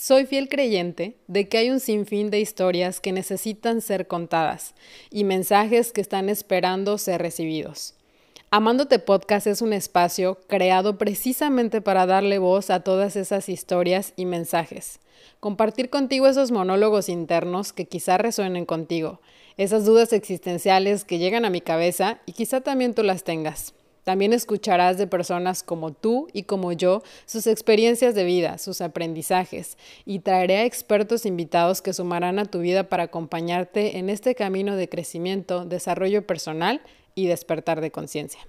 Soy fiel creyente de que hay un sinfín de historias que necesitan ser contadas y mensajes que están esperando ser recibidos. Amándote Podcast es un espacio creado precisamente para darle voz a todas esas historias y mensajes. Compartir contigo esos monólogos internos que quizá resuenen contigo, esas dudas existenciales que llegan a mi cabeza y quizá también tú las tengas. También escucharás de personas como tú y como yo sus experiencias de vida, sus aprendizajes, y traeré a expertos invitados que sumarán a tu vida para acompañarte en este camino de crecimiento, desarrollo personal y despertar de conciencia.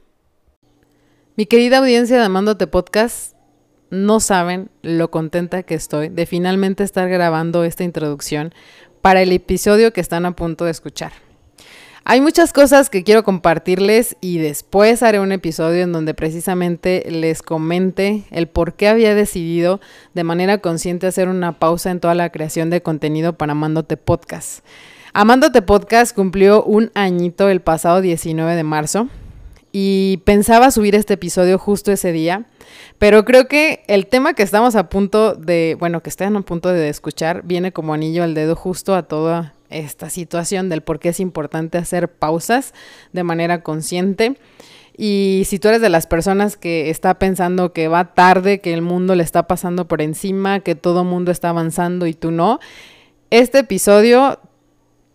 Mi querida audiencia de Amándote Podcast, no saben lo contenta que estoy de finalmente estar grabando esta introducción para el episodio que están a punto de escuchar. Hay muchas cosas que quiero compartirles y después haré un episodio en donde precisamente les comente el por qué había decidido de manera consciente hacer una pausa en toda la creación de contenido para Amándote Podcast. Amándote Podcast cumplió un añito el pasado 19 de marzo y pensaba subir este episodio justo ese día, pero creo que el tema que estamos a punto de, bueno, que están a punto de escuchar, viene como anillo al dedo justo a toda esta situación del por qué es importante hacer pausas de manera consciente. Y si tú eres de las personas que está pensando que va tarde, que el mundo le está pasando por encima, que todo mundo está avanzando y tú no, este episodio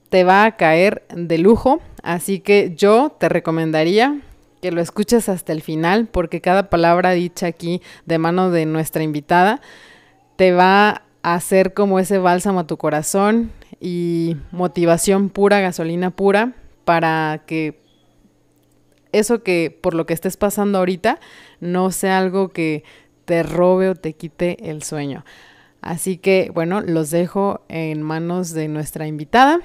te va a caer de lujo. Así que yo te recomendaría que lo escuches hasta el final, porque cada palabra dicha aquí de mano de nuestra invitada te va hacer como ese bálsamo a tu corazón y motivación pura, gasolina pura, para que eso que por lo que estés pasando ahorita no sea algo que te robe o te quite el sueño. Así que bueno, los dejo en manos de nuestra invitada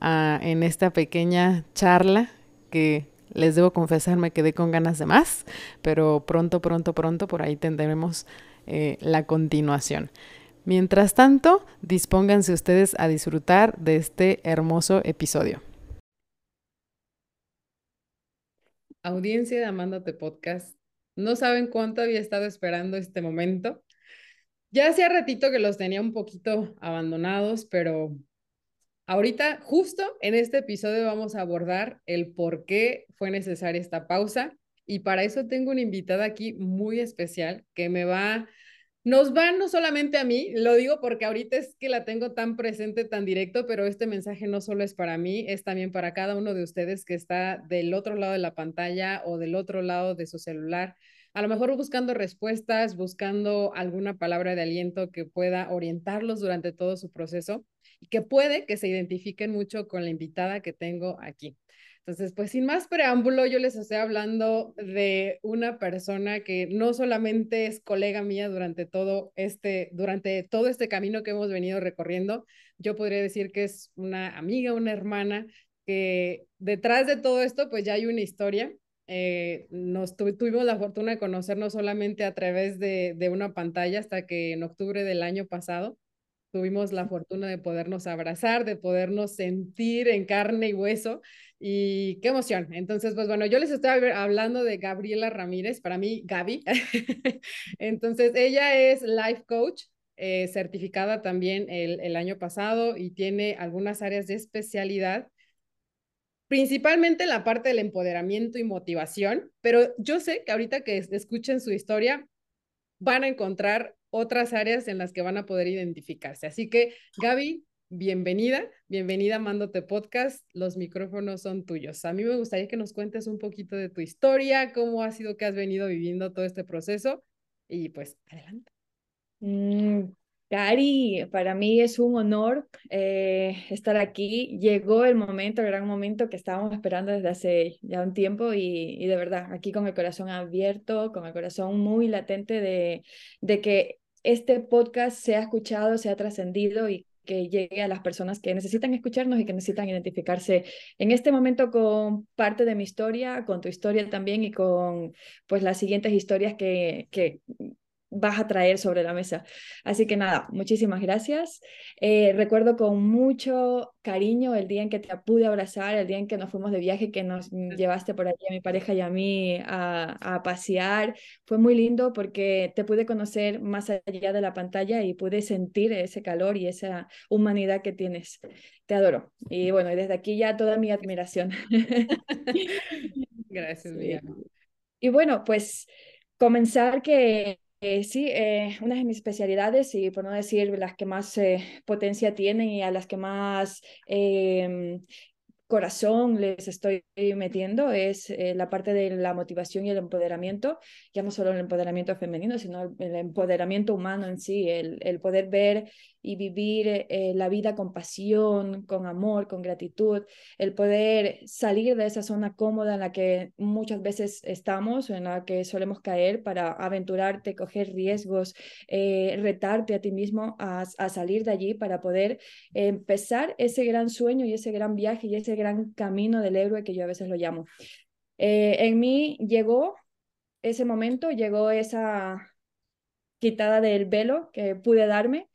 ah, en esta pequeña charla que les debo confesar me quedé con ganas de más, pero pronto, pronto, pronto por ahí tendremos eh, la continuación. Mientras tanto, dispónganse ustedes a disfrutar de este hermoso episodio. Audiencia de Amándote Podcast, no saben cuánto había estado esperando este momento. Ya hacía ratito que los tenía un poquito abandonados, pero ahorita, justo en este episodio, vamos a abordar el por qué fue necesaria esta pausa. Y para eso tengo una invitada aquí muy especial que me va nos van no solamente a mí, lo digo porque ahorita es que la tengo tan presente, tan directo, pero este mensaje no solo es para mí, es también para cada uno de ustedes que está del otro lado de la pantalla o del otro lado de su celular, a lo mejor buscando respuestas, buscando alguna palabra de aliento que pueda orientarlos durante todo su proceso y que puede que se identifiquen mucho con la invitada que tengo aquí. Entonces, pues sin más preámbulo, yo les estoy hablando de una persona que no solamente es colega mía durante todo este, durante todo este camino que hemos venido recorriendo, yo podría decir que es una amiga, una hermana, que detrás de todo esto, pues ya hay una historia. Eh, nos tuvimos la fortuna de conocernos solamente a través de, de una pantalla hasta que en octubre del año pasado tuvimos la fortuna de podernos abrazar, de podernos sentir en carne y hueso y qué emoción. Entonces, pues bueno, yo les estoy hablando de Gabriela Ramírez, para mí Gaby. Entonces, ella es life coach, eh, certificada también el, el año pasado y tiene algunas áreas de especialidad principalmente la parte del empoderamiento y motivación, pero yo sé que ahorita que escuchen su historia van a encontrar otras áreas en las que van a poder identificarse. Así que, Gaby, bienvenida, bienvenida a Mándote Podcast. Los micrófonos son tuyos. A mí me gustaría que nos cuentes un poquito de tu historia, cómo ha sido que has venido viviendo todo este proceso y pues adelante. Mm, Cari, para mí es un honor eh, estar aquí. Llegó el momento, el gran momento que estábamos esperando desde hace ya un tiempo y, de verdad, aquí con el corazón abierto, con el corazón muy latente de, de que este podcast sea escuchado, sea trascendido y que llegue a las personas que necesitan escucharnos y que necesitan identificarse en este momento con parte de mi historia, con tu historia también y con pues las siguientes historias que, que vas a traer sobre la mesa. Así que nada, muchísimas gracias. Eh, recuerdo con mucho cariño el día en que te pude abrazar, el día en que nos fuimos de viaje, que nos llevaste por allí a mi pareja y a mí a, a pasear. Fue muy lindo porque te pude conocer más allá de la pantalla y pude sentir ese calor y esa humanidad que tienes. Te adoro. Y bueno, desde aquí ya toda mi admiración. Gracias. Y bueno, pues comenzar que eh, sí, eh, una de mis especialidades y por no decir las que más eh, potencia tienen y a las que más em, corazón les estoy metiendo es eh, la parte de la motivación y el empoderamiento, ya no solo el empoderamiento femenino, sino el, empoderamiento humano en sí, el, el poder ver y vivir eh, la vida con pasión, con amor, con gratitud, el poder salir de esa zona cómoda en la que muchas veces estamos, en la que solemos caer para aventurarte, coger riesgos, eh, retarte a ti mismo a, a salir de allí para poder empezar ese gran sueño y ese gran viaje y ese gran camino del héroe que yo a veces lo llamo. Eh, en mí llegó ese momento, llegó esa quitada del velo que pude darme.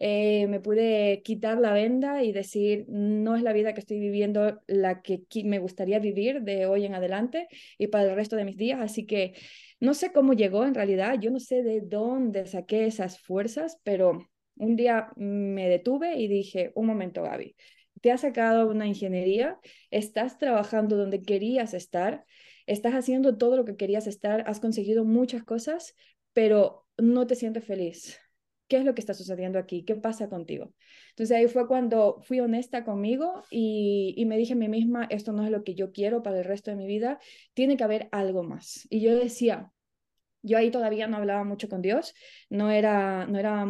Eh, me pude quitar la venda y decir, no es la vida que estoy viviendo la que me gustaría vivir de hoy en adelante y para el resto de mis días. Así que no sé cómo llegó en realidad, yo no sé de dónde saqué esas fuerzas, pero un día me detuve y dije, un momento, Gaby, te has sacado una ingeniería, estás trabajando donde querías estar, estás haciendo todo lo que querías estar, has conseguido muchas cosas, pero no te sientes feliz. ¿Qué es lo que está sucediendo aquí? ¿Qué pasa contigo? Entonces ahí fue cuando fui honesta conmigo y, me dije a mí misma, esto no es lo que yo quiero para el resto de mi vida, tiene que haber algo más. Y yo decía, yo ahí todavía no hablaba mucho con Dios, no era, no era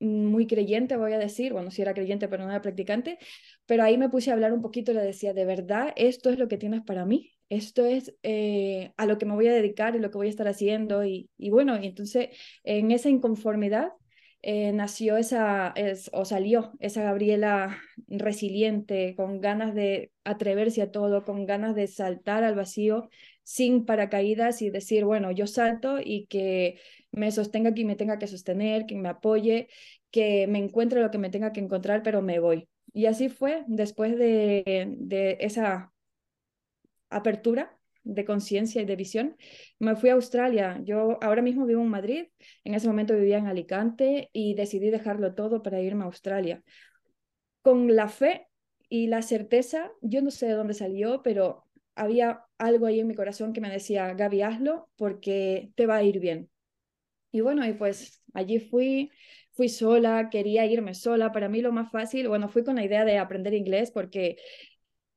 muy creyente, voy a decir, bueno, sí era creyente, pero no era practicante, pero ahí me puse a hablar un poquito y le decía, de verdad, esto es lo que tienes para mí, esto es eh, a lo que me voy a dedicar y lo que voy a estar haciendo, y, bueno, y entonces en esa inconformidad eh, nació esa, es, o salió esa Gabriela resiliente, con ganas de atreverse a todo, con ganas de saltar al vacío sin paracaídas y decir, bueno, yo salto y que me sostenga quien me tenga que sostener, quien me apoye, que me encuentre lo que me tenga que encontrar, pero me voy. Y así fue después de, de esa apertura de conciencia y de visión, me fui a Australia. Yo ahora mismo vivo en Madrid, en ese momento vivía en Alicante y decidí dejarlo todo para irme a Australia. Con la fe y la certeza, yo no sé de dónde salió, pero había algo ahí en mi corazón que me decía, Gaby, hazlo porque te va a ir bien. Y bueno, y pues allí fui, fui sola, quería irme sola. Para mí lo más fácil, bueno, fui con la idea de aprender inglés porque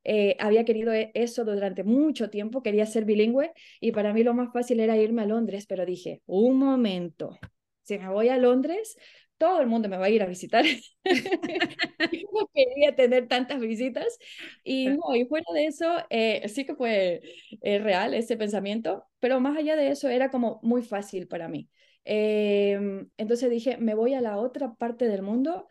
eh, había querido e, eso durante mucho tiempo, quería ser bilingüe y para mí lo más fácil era irme a Londres, pero dije, un momento, si me voy a Londres, todo el mundo me va a ir a visitar. no quería tener tantas visitas. Y no, y fuera de eso, eh, sí que fue eh, real ese pensamiento, pero más allá de eso era como muy fácil para mí. Em, entonces dije, me voy a la otra parte del mundo,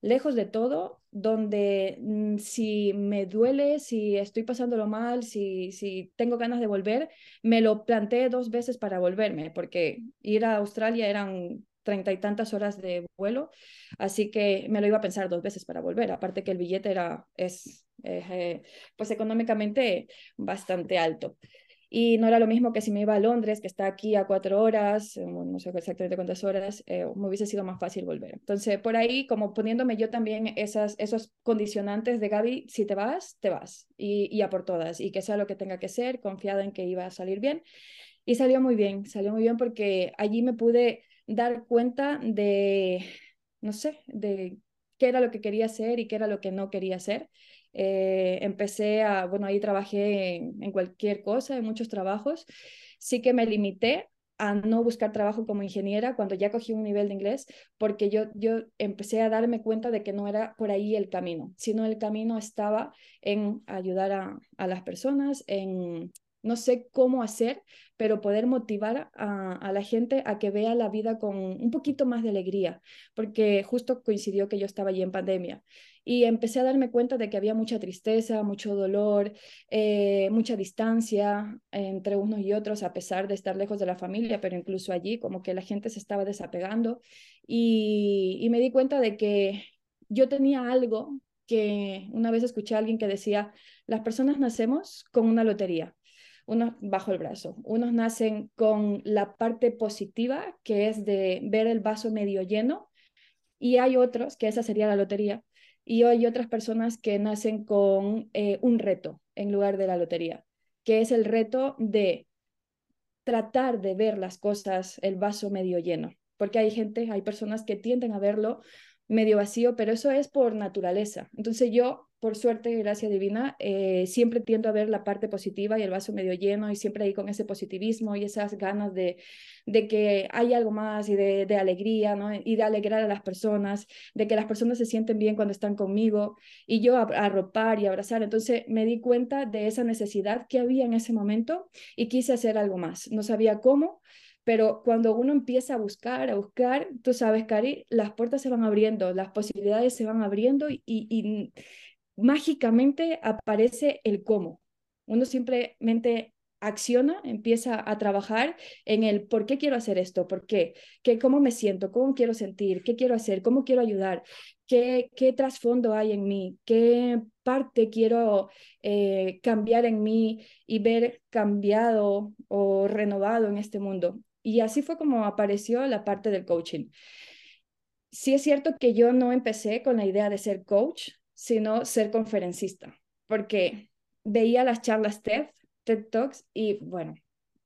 lejos de todo, donde mm, si me duele, si estoy pasándolo mal, si, si tengo ganas de volver, me lo planteé dos veces para volverme, porque ir a Australia eran treinta y tantas horas de vuelo, así que me lo iba a pensar dos veces para volver, aparte que el billete era, es, eh, pues económicamente bastante alto. Y no era lo mismo que si me iba a Londres, que está aquí a cuatro horas, eh, no sé exactamente cuántas horas, eh, me hubiese sido más fácil volver. Entonces, por ahí, como poniéndome yo también esas, esos condicionantes de Gaby, si te vas, te vas, y, y a por todas, y que sea lo que tenga que ser, confiada en que iba a salir bien. Y salió muy bien, salió muy bien porque allí me pude dar cuenta de, no sé, de qué era lo que quería hacer y qué era lo que no quería hacer. Eh, empecé a, bueno, ahí trabajé en, cualquier cosa, en muchos trabajos. Sí que me limité a no buscar trabajo como ingeniera cuando ya cogí un nivel de inglés, porque yo, yo empecé a darme cuenta de que no era por ahí el camino, sino el camino estaba en ayudar a, las personas, en no sé cómo hacer, pero poder motivar a, a, la gente a que vea la vida con un poquito más de alegría, porque justo coincidió que yo estaba allí en pandemia y empecé a darme cuenta de que había mucha tristeza, mucho dolor, eh, mucha distancia entre unos y otros, a pesar de estar lejos de la familia, pero incluso allí como que la gente se estaba desapegando. Y, y me di cuenta de que yo tenía algo que una vez escuché a alguien que decía, las personas nacemos con una lotería unos bajo el brazo, unos nacen con la parte positiva, que es de ver el vaso medio lleno, y hay otros, que esa sería la lotería, y hay otras personas que nacen con eh, un reto en lugar de la lotería, que es el reto de tratar de ver las cosas, el vaso medio lleno, porque hay gente, hay personas que tienden a verlo medio vacío, pero eso es por naturaleza. Entonces yo por suerte, gracia divina, eh, siempre tiendo a ver la parte positiva y el vaso medio lleno y siempre ahí con ese positivismo y esas ganas de, de que hay algo más y de, alegría. Y de alegrar a las personas, de que las personas se sienten bien cuando están conmigo y yo arropar y abrazar. Entonces me di cuenta de esa necesidad que había en ese momento y quise hacer algo más. No sabía cómo, pero cuando uno empieza a buscar, a buscar, tú sabes, Cari, las puertas se van abriendo, las posibilidades se van abriendo y, y mágicamente aparece el cómo. Uno simplemente acciona, empieza a trabajar en el por qué quiero hacer esto, por qué, ¿Qué cómo me siento, cómo quiero sentir, qué quiero hacer, cómo quiero ayudar, qué, qué trasfondo hay en mí, qué parte quiero eh, cambiar en mí y ver cambiado o renovado en este mundo. Y así fue como apareció la parte del coaching. Sí es cierto que yo no empecé con la idea de ser coach, sino ser conferencista, porque veía las charlas TED, TED Talks, y bueno,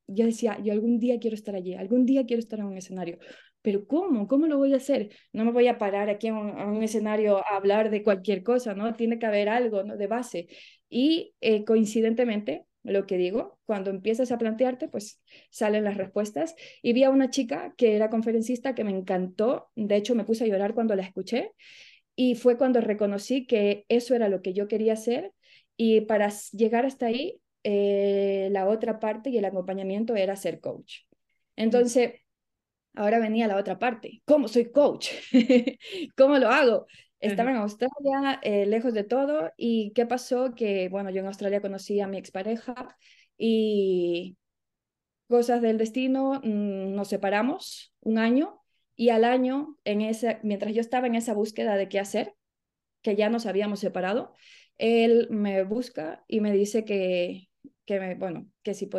yo decía, yo algún día quiero estar allí, algún día quiero estar en un escenario, pero ¿cómo? ¿Cómo lo voy a hacer? No me voy a parar aquí en un, escenario a hablar de cualquier cosa, ¿no? Tiene que haber algo ¿no? de base. Y eh, coincidentemente, lo que digo, cuando empiezas a plantearte, pues salen las respuestas. Y vi a una chica que era conferencista que me encantó, de hecho me puse a llorar cuando la escuché, y fue cuando reconocí que eso era lo que yo quería hacer y para llegar hasta ahí, eh, la otra parte y el acompañamiento era ser coach. Entonces, ahora venía la otra parte. ¿Cómo soy coach? ¿Cómo lo hago? Estaba en Australia, eh, lejos de todo, y ¿qué pasó? Que, bueno, yo en Australia conocí a mi expareja y cosas del destino, mm, nos separamos un año y al año, en ese, mientras yo estaba en esa búsqueda de qué hacer, que ya nos habíamos separado, él me busca y me dice que, que me, bueno, que si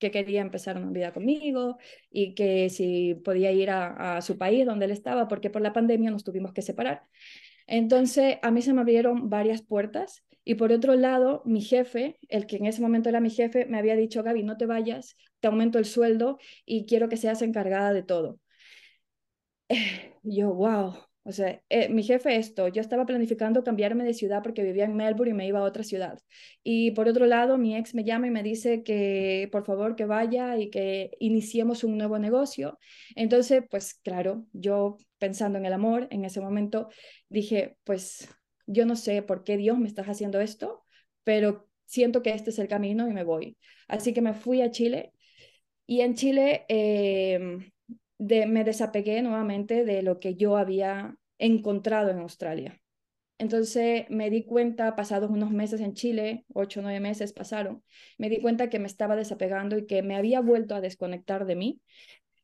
que quería empezar una vida conmigo y que si podía ir a, a, su país donde él estaba, porque por la pandemia nos tuvimos que separar. Entonces, a mí se me abrieron varias puertas y por otro lado, mi jefe, el que en ese momento era mi jefe, me había dicho, Gaby, no te vayas, te aumento el sueldo y quiero que seas encargada de todo. Yo, wow, o sea, eh, mi jefe esto, yo estaba planificando cambiarme de ciudad porque vivía en Melbourne y me iba a otra ciudad. Y por otro lado, mi ex me llama y me dice que por favor que vaya y que iniciemos un nuevo negocio. Entonces, pues claro, yo pensando en el amor en ese momento, dije, pues yo no sé por qué Dios me está haciendo esto, pero siento que este es el camino y me voy. Así que me fui a Chile y en Chile... Eh, me desapegué nuevamente de lo que yo había encontrado en Australia. Entonces me di cuenta, pasados unos meses en Chile, ocho o nueve meses pasaron, me di cuenta que me estaba desapegando y que me había vuelto a desconectar de mí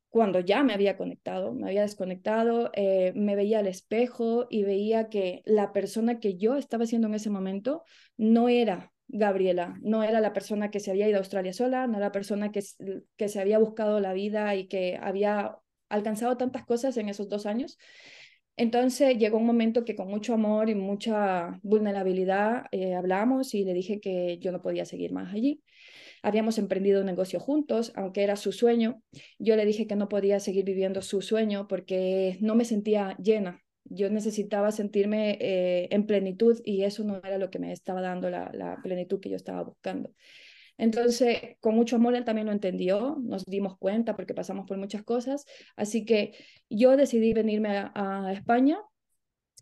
cuando ya me había conectado, me había desconectado, eh, me veía al espejo y veía que la persona que yo estaba siendo en ese momento no era Gabriela, no era la persona que se había ido a Australia sola, no era la persona que, que se había buscado la vida y que había alcanzado tantas cosas en esos dos años. Entonces llegó un momento que con mucho amor y mucha vulnerabilidad eh, hablamos y le dije que yo no podía seguir más allí. Habíamos emprendido un negocio juntos, aunque era su sueño. Yo le dije que no podía seguir viviendo su sueño porque no me sentía llena. Yo necesitaba sentirme eh, en plenitud y eso no era lo que me estaba dando la, la plenitud que yo estaba buscando. Entonces, con mucho amor, él también lo entendió, nos dimos cuenta porque pasamos por muchas cosas, así que yo decidí venirme a, España,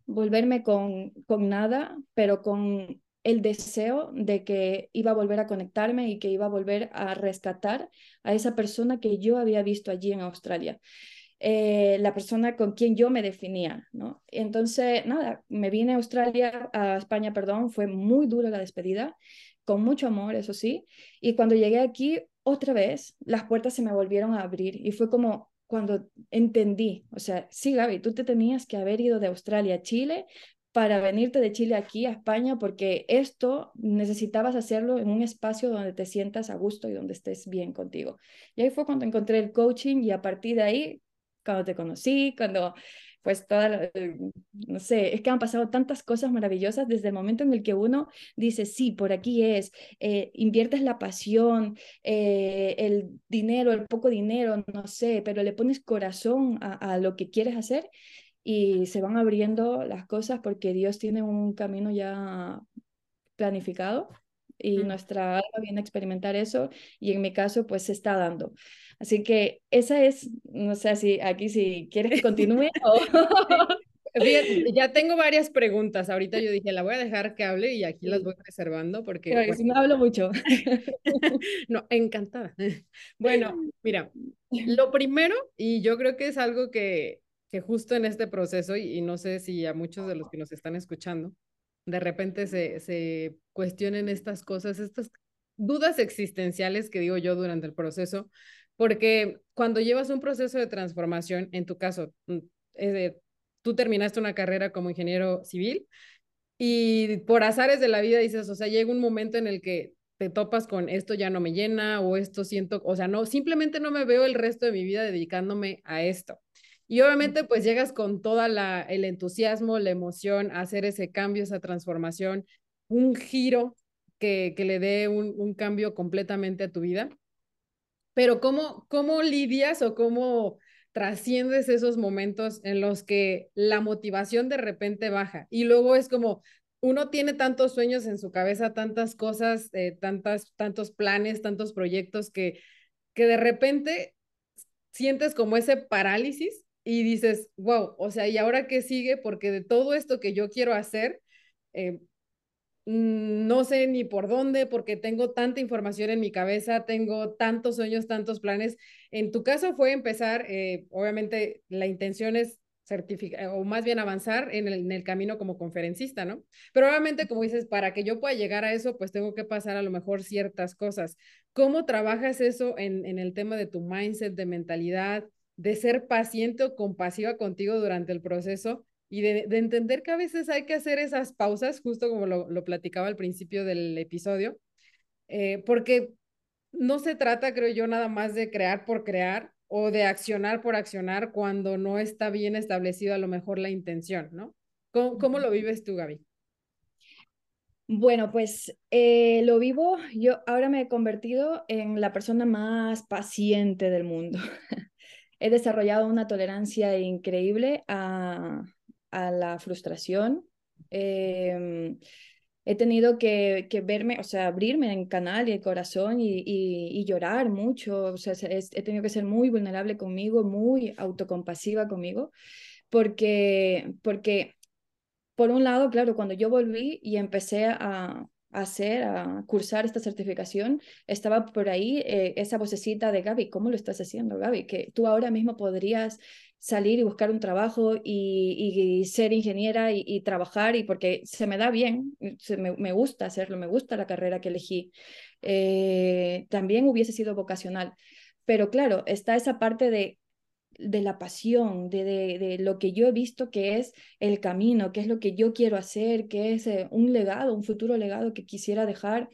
volverme con, con nada, pero con el deseo de que iba a volver a conectarme y que iba a volver a rescatar a esa persona que yo había visto allí en Australia. Eh, la persona con quien yo me definía, ¿no? Entonces, nada, me vine a Australia, a España, perdón, fue muy dura la despedida, con mucho amor, eso sí, y cuando llegué aquí, otra vez, las puertas se me volvieron a abrir y fue como cuando entendí, o sea, sí, Gaby, tú te tenías que haber ido de Australia a Chile para venirte de Chile aquí a España, porque esto necesitabas hacerlo en un espacio donde te sientas a gusto y donde estés bien contigo. Y ahí fue cuando encontré el coaching y a partir de ahí, cuando te conocí, cuando pues toda, no sé, es que han pasado tantas cosas maravillosas desde el momento en el que uno dice, sí, por aquí es, eh, inviertes la pasión, eh, el dinero, el poco dinero, no sé, pero le pones corazón a lo que quieres hacer y se van abriendo las cosas porque Dios tiene un camino ya planificado y nuestra alma viene a experimentar eso y en mi caso pues se está dando. Así que esa es, no sé si aquí si quieres que continúe o... ya tengo varias preguntas. Ahorita yo dije, la voy a dejar que hable y aquí las voy reservando porque... si no hablo mucho. no, encantada. Bueno, mira, lo primero, y yo creo que es algo que, que justo en este proceso, y, y no sé si a muchos de los que nos están escuchando, de repente se, se cuestionen estas cosas, estas dudas existenciales que digo yo durante el proceso, porque cuando llevas un proceso de transformación, en tu caso, mm, tú terminaste una carrera como ingeniero civil y por azares de la vida dices, o sea, llega un momento en el que te topas con esto ya no me llena o esto siento, o sea, no, simplemente no me veo el resto de mi vida dedicándome a esto. Y obviamente pues llegas con toda la el entusiasmo, la emoción a hacer ese cambio, esa transformación, un giro que, que le dé un, un cambio completamente a tu vida. Pero ¿cómo, cómo lidias o cómo trasciendes esos momentos en los que la motivación de repente baja y luego es como uno tiene tantos sueños en su cabeza, tantas cosas, eh, tantas, tantos planes, tantos proyectos que, que de repente sientes como ese parálisis y dices, wow, o sea, ¿y ahora qué sigue? Porque de todo esto que yo quiero hacer, eh, mm, no sé ni por dónde, porque tengo tanta información en mi cabeza, tengo tantos sueños, tantos planes. En tu caso fue empezar, eh, obviamente la intención es certificar o más bien avanzar en el, en el, camino como conferencista, ¿no? Pero obviamente, como dices, para que yo pueda llegar a eso, pues tengo que pasar a lo mejor ciertas cosas. ¿Cómo trabajas eso en, en el tema de tu mindset, de mentalidad? De ser paciente o compasiva contigo durante el proceso y de, entender que a veces hay que hacer esas pausas, justo como lo, platicaba al principio del episodio, eh, porque no se trata, creo yo, nada más de crear por crear o de accionar por accionar cuando no está bien establecido a lo mejor la intención, ¿no? ¿Cómo, cómo lo vives tú, Gaby? Bueno, pues eh, lo vivo, yo ahora me he convertido en la persona más paciente del mundo. he desarrollado una tolerancia increíble a, la frustración. Em, he tenido que, verme, o sea, abrirme en canal y el corazón y, llorar mucho. O sea, he tenido que ser muy vulnerable conmigo, muy autocompasiva conmigo, porque, porque por un lado, claro, cuando yo volví y empecé a, hacer, a cursar esta certificación, estaba por ahí eh, esa vocecita de Gaby, ¿cómo lo estás haciendo, Gaby? Que tú ahora mismo podrías salir y buscar un trabajo y, ser ingeniera y, trabajar, y porque se me da bien, se me, gusta hacerlo, me gusta la carrera que elegí, eh, también hubiese sido vocacional. Pero claro, está esa parte de de la pasión, de, de, lo que yo he visto que es el camino, que es lo que yo quiero hacer, que es eh, un legado, un futuro legado que quisiera dejar.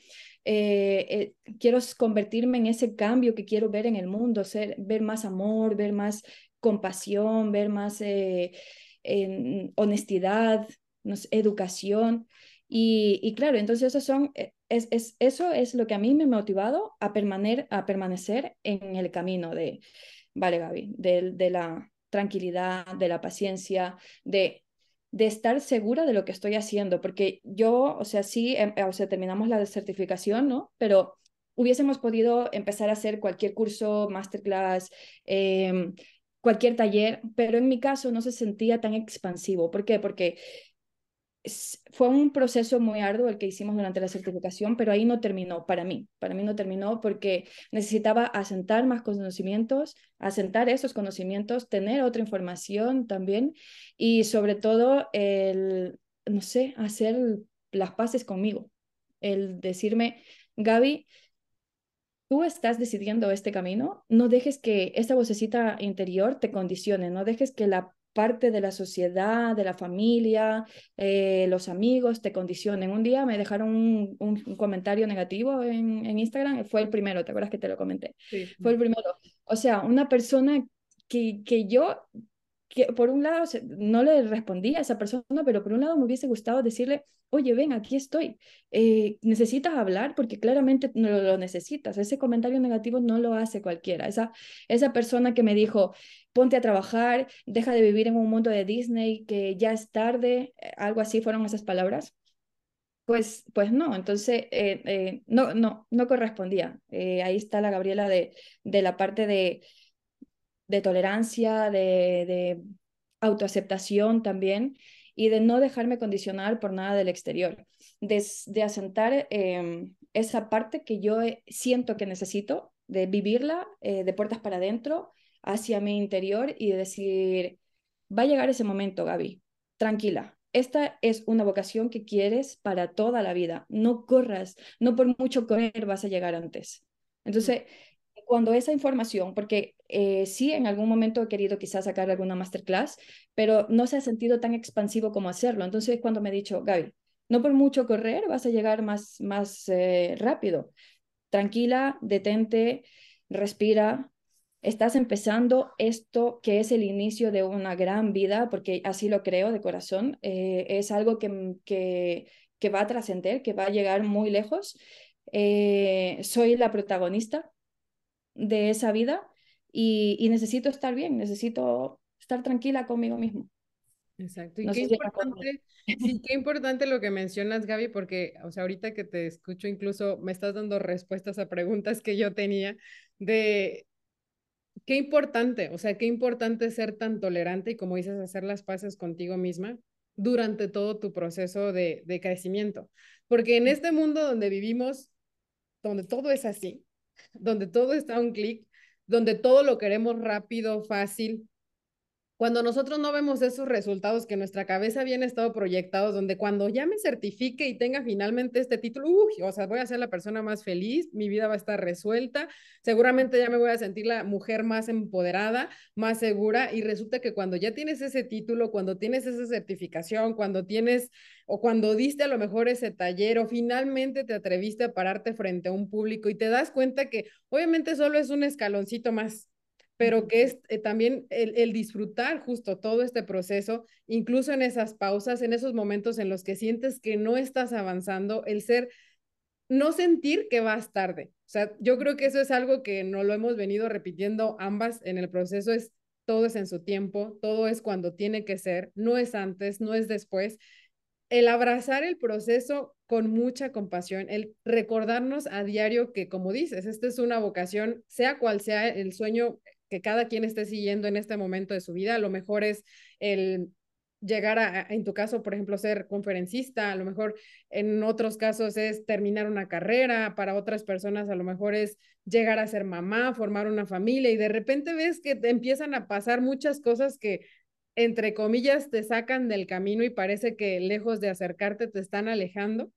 Eh, eh, quiero convertirme en ese cambio que quiero ver en el mundo, ser, ver más amor, ver más compasión, ver más honestidad, educación. Y, claro, entonces eso, son, es, es, eso es lo que a mí me ha motivado a, permanecer, a permanecer en el camino de, vale, Gaby, de, de la tranquilidad, de la paciencia, de, de estar segura de lo que estoy haciendo, porque yo, o sea, sí, em, o sea, terminamos la certificación, ¿no? Pero hubiésemos podido empezar a hacer cualquier curso, masterclass, eh, cualquier taller, pero en mi caso no se sentía tan expansivo. ¿Por qué? Porque fue un proceso muy arduo el que hicimos durante la certificación, pero ahí no terminó para mí. Para mí no terminó porque necesitaba asentar más conocimientos, asentar esos conocimientos, tener otra información también y sobre todo el, no sé, hacer las paces conmigo. El decirme, Gaby, tú estás decidiendo este camino, no dejes que esta vocecita interior te condicione, no dejes que la parte de la sociedad, de la familia, eh, los amigos te condicionen. Un día me dejaron un, comentario negativo en, en, Instagram, fue el primero, ¿te acuerdas que te lo comenté? Sí. Fue el primero. O sea, una persona que, que yo que por un lado no le respondía a esa persona, pero por un lado me hubiese gustado decirle, oye, ven, aquí estoy, eh, necesitas hablar porque claramente no lo necesitas. Ese comentario negativo no lo hace cualquiera. Esa, esa persona que me dijo, ponte a trabajar, deja de vivir en un mundo de Disney, que ya es tarde, eh, algo así fueron esas palabras. Pues, pues no, entonces eh, no, no, no correspondía. ahí está la Gabriela de, de la parte de de tolerancia, de, de autoaceptación también y de no dejarme condicionar por nada del exterior, de, de asentar em, esa parte que yo eh, siento que necesito, de vivirla eh, de puertas para adentro, hacia mi interior y de decir, va a llegar ese momento, Gaby, tranquila. Esta es una vocación que quieres para toda la vida. No corras, no por mucho correr vas a llegar antes. Entonces, cuando esa información, porque eh, sí, en algún momento he querido quizás sacar alguna masterclass, pero no se ha sentido tan expansivo como hacerlo. Entonces, cuando me he dicho, Gaby, no por mucho correr vas a llegar más, más eh, rápido. Tranquila, detente, respira. Estás empezando esto que es el inicio de una gran vida, porque así lo creo de corazón. Eh, es algo que, que, que va a trascender, que va a llegar muy lejos. soy la protagonista de esa vida y, necesito estar bien, necesito estar tranquila conmigo mismo. Exacto. Y qué, importante, sí, qué importante lo que mencionas, Gaby, porque, o sea, ahorita que te escucho, incluso me estás dando respuestas a preguntas que yo tenía de qué importante, o sea, qué importante ser tan tolerante y, como dices, hacer las paces contigo misma durante todo tu proceso de, de crecimiento. Porque en este mundo donde vivimos, donde todo es así, donde todo está a un clic, donde todo lo queremos rápido, fácil, cuando nosotros no vemos esos resultados que nuestra cabeza habían estado proyectados, donde cuando ya me certifique y tenga finalmente este título, uy, o sea, voy a ser la persona más feliz, mi vida va a estar resuelta, seguramente ya me voy a sentir la mujer más empoderada, más segura, y resulta que cuando ya tienes ese título, cuando tienes esa certificación, cuando tienes o cuando diste a lo mejor ese taller o finalmente te atreviste a pararte frente a un público y te das cuenta que obviamente solo es un escaloncito más, pero que es eh, también el, disfrutar justo todo este proceso, incluso en esas pausas, en esos momentos en los que sientes que no estás avanzando, el ser, no sentir que vas tarde. O sea, yo creo que eso es algo que no lo hemos venido repitiendo ambas en el proceso, es todo es en su tiempo, todo es cuando tiene que ser, no es antes, no es después. El abrazar el proceso con mucha compasión, el recordarnos a diario que, como dices, esta es una vocación, sea cual sea el sueño que cada quien esté siguiendo en este momento de su vida. A lo mejor es el llegar a, en tu caso, por ejemplo, ser conferencista, a lo mejor en otros casos es terminar una carrera, para otras personas a lo mejor es llegar a ser mamá, formar una familia y de repente ves que te empiezan a pasar muchas cosas que entre comillas te sacan del camino y parece que lejos de acercarte te están alejando.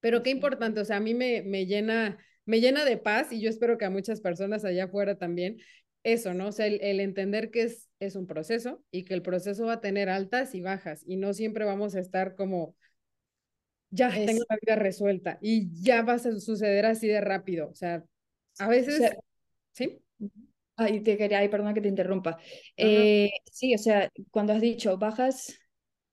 Pero qué importante, o sea, a mí me, me llena me llena de paz y yo espero que a muchas personas allá afuera también, eso, ¿no? O sea, el, entender que es, es un proceso y que el proceso va a tener altas y bajas y no siempre vamos a estar como, ya tengo la vida resuelta y ya va a suceder así de rápido. O sea, a veces, ¿sí? Ay, te quería, ay, perdona que te interrumpa. Eh, sí, o sea, cuando has dicho bajas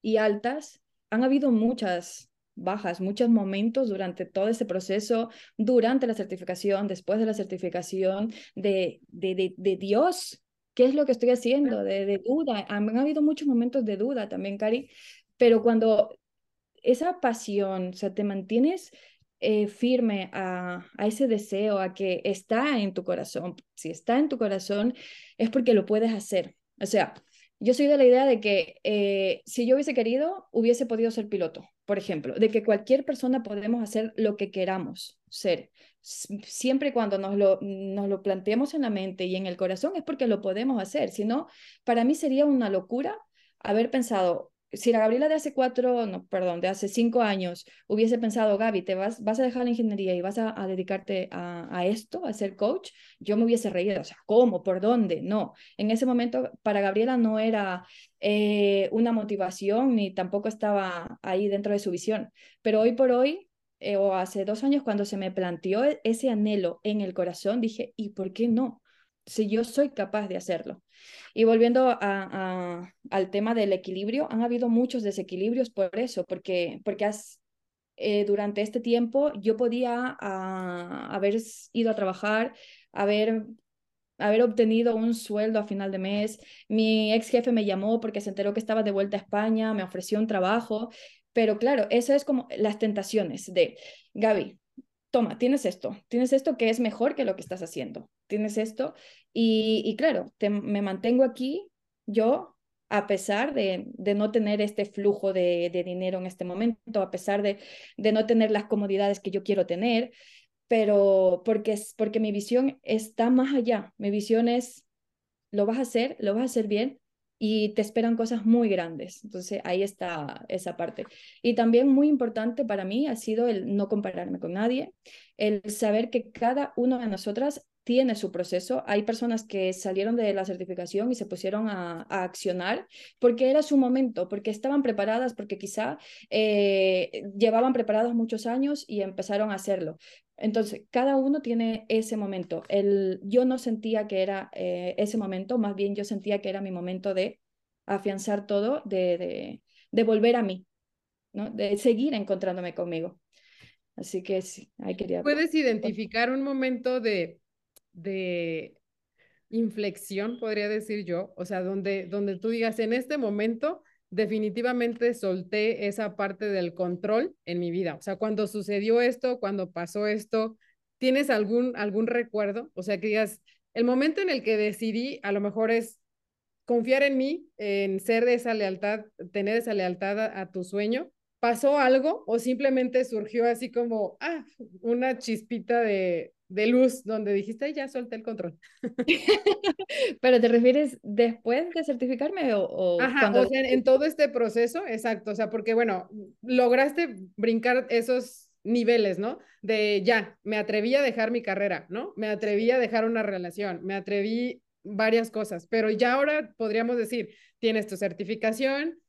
y altas, han habido muchas bajas, muchos momentos durante todo este proceso, durante la certificación, después de la certificación, de, de, de, Dios, ¿qué es lo que estoy haciendo? De, de, duda. Han habido muchos momentos de duda también, Cari, pero cuando esa pasión, o sea, te mantienes eh, firme a, a, ese deseo, a que está en tu corazón, si está en tu corazón, es porque lo puedes hacer. O sea, yo soy de la idea de que eh, si yo hubiese querido, hubiese podido ser piloto, por ejemplo, de que cualquier persona podemos hacer lo que queramos ser. Siempre y cuando nos lo, nos en la mente y en el corazón es porque lo podemos hacer. Si no, para mí sería una locura haber pensado, si la Gabriela de hace cuatro, no, perdón, de hace cinco años hubiese pensado, Gaby, te vas, vas a dejar la ingeniería y vas a, dedicarte a, esto, a ser coach, yo me hubiese reído, o sea, ¿cómo? ¿Por dónde? No, en ese momento para Gabriela no era eh, una motivación ni tampoco estaba ahí dentro de su visión, pero hoy por hoy, eh, o hace dos años cuando se me planteó e, ese anhelo en el corazón, dije, ¿y por qué no? Si yo soy capaz de hacerlo. Y volviendo a, al tema del equilibrio, han habido muchos desequilibrios por eso, porque, porque has, eh, durante este tiempo yo podía ah, haber ido a trabajar, haber haber obtenido un sueldo a final de mes. Mi ex jefe me llamó porque se enteró que estaba de vuelta a España, me ofreció un trabajo, pero claro, eso es como las tentaciones de, Gaby, toma, tienes esto, tienes esto que es mejor que lo que estás haciendo, tienes esto y, claro, me mantengo aquí yo a pesar de, no tener este flujo de, dinero en este momento, a pesar de, de no tener las comodidades que yo quiero tener, pero porque, porque mi visión está más allá, mi visión es, lo vas a hacer, lo vas a hacer bien y te esperan cosas muy grandes. Entonces ahí está esa parte. Y también muy importante para mí ha sido el no compararme con nadie, el saber que cada una de nosotras tiene su proceso. Hay personas que salieron de la certificación y se pusieron a, accionar porque era su momento, porque estaban preparadas, porque quizá eh, llevaban preparados muchos años y empezaron a hacerlo. Entonces, cada uno tiene ese momento. El, yo no sentía que era eh, ese momento, más bien yo sentía que era mi momento de afianzar todo, de, de, volver a mí, ¿no? de seguir encontrándome conmigo. Así que sí, ahí quería... ¿Puedes identificar un momento de, de inflexión, podría decir yo? O sea, donde, donde tú digas, en este momento definitivamente solté esa parte del control en mi vida. O sea, cuando sucedió esto, cuando pasó esto, ¿tienes algún, algún recuerdo? O sea, que digas, el momento en el que decidí a lo mejor es confiar en mí, en ser de esa lealtad, tener esa lealtad a, tu sueño. ¿Pasó algo o simplemente surgió así como, ah, una chispita de, de luz donde dijiste, ya solté el control. Pero te refieres después de certificarme o, Ajá, o sea, en todo este proceso, exacto, o sea, porque bueno, lograste brincar esos niveles, ¿no? De ya, me atreví a dejar mi carrera, ¿no? Me atreví a dejar una relación, me atreví varias cosas, pero ya ahora podríamos decir, tienes tu certificación,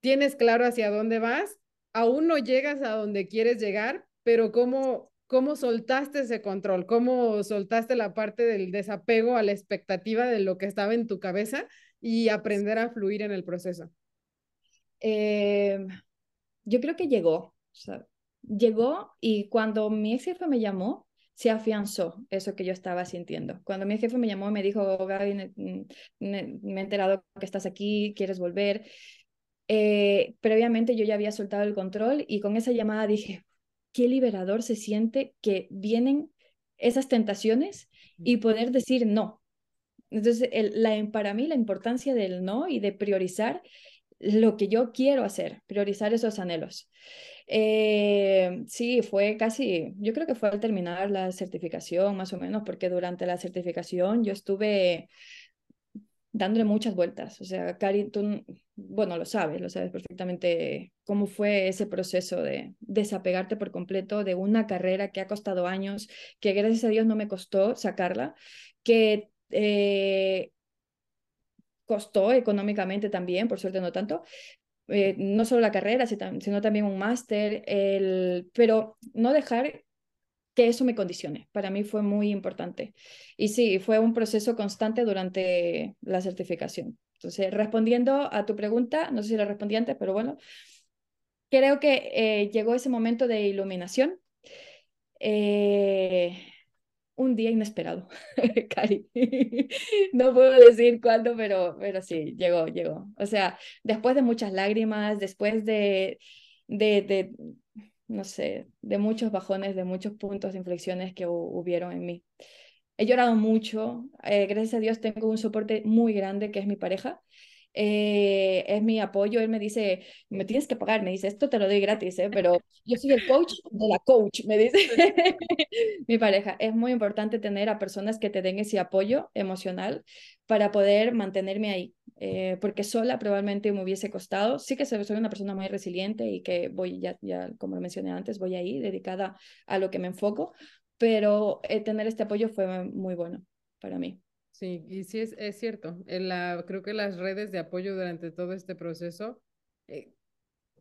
tienes claro hacia dónde vas, aún no llegas a donde quieres llegar, pero cómo ¿Cómo soltaste ese control? ¿Cómo soltaste la parte del desapego a la expectativa de lo que estaba en tu cabeza y aprender a fluir en el proceso? Em, yo creo que llegó. llegó y cuando mi ex jefe me llamó, se afianzó eso que yo estaba sintiendo. Cuando mi jefe me llamó, me dijo, Gaby, me, he enterado que estás aquí, quieres volver. Eh, previamente yo ya había soltado el control y con esa llamada dije, qué liberador se siente que vienen esas tentaciones y poder decir no. Entonces, la, para mí la importancia del no y de priorizar lo que yo quiero hacer, priorizar esos anhelos. Eh, sí, fue casi, yo creo que fue al terminar la certificación, más o menos, porque durante la certificación yo estuve dándole muchas vueltas. O sea, Cari, tú, bueno, lo sabes, lo sabes perfectamente cómo fue ese proceso de desapegarte por completo de una carrera que ha costado años, que gracias a Dios no me costó sacarla, que eh, costó económicamente también, por suerte no tanto, eh, no solo la carrera, sino también un máster, el, pero no dejar que eso me condicione. Para mí fue muy importante. Y sí, fue un proceso constante durante la certificación. Entonces, respondiendo a tu pregunta, no sé si la respondí antes, pero bueno, creo que eh, llegó ese momento de iluminación. Eh, un día inesperado, Cari. no puedo decir cuándo, pero, pero sí, llegó, llegó. O sea, después de muchas lágrimas, después de, de, de no sé, de muchos bajones, de muchos puntos de inflexiones que hubieron en mí. He llorado mucho, eh, gracias a Dios tengo un soporte muy grande que es mi pareja eh, es mi apoyo. Él me dice, me tienes que pagar, me dice, esto te lo doy gratis, ¿eh? pero yo soy el coach de la coach, me dice mi pareja. Es muy importante tener a personas que te den ese apoyo emocional para poder mantenerme ahí, eh, porque sola probablemente me hubiese costado. Sí que soy una persona muy resiliente y que voy, ya, ya como lo mencioné antes, voy ahí dedicada a lo que me enfoco, pero eh, tener este apoyo fue muy bueno para mí. Sí, y sí es, es cierto. En la, creo que las redes de apoyo durante todo este proceso, eh,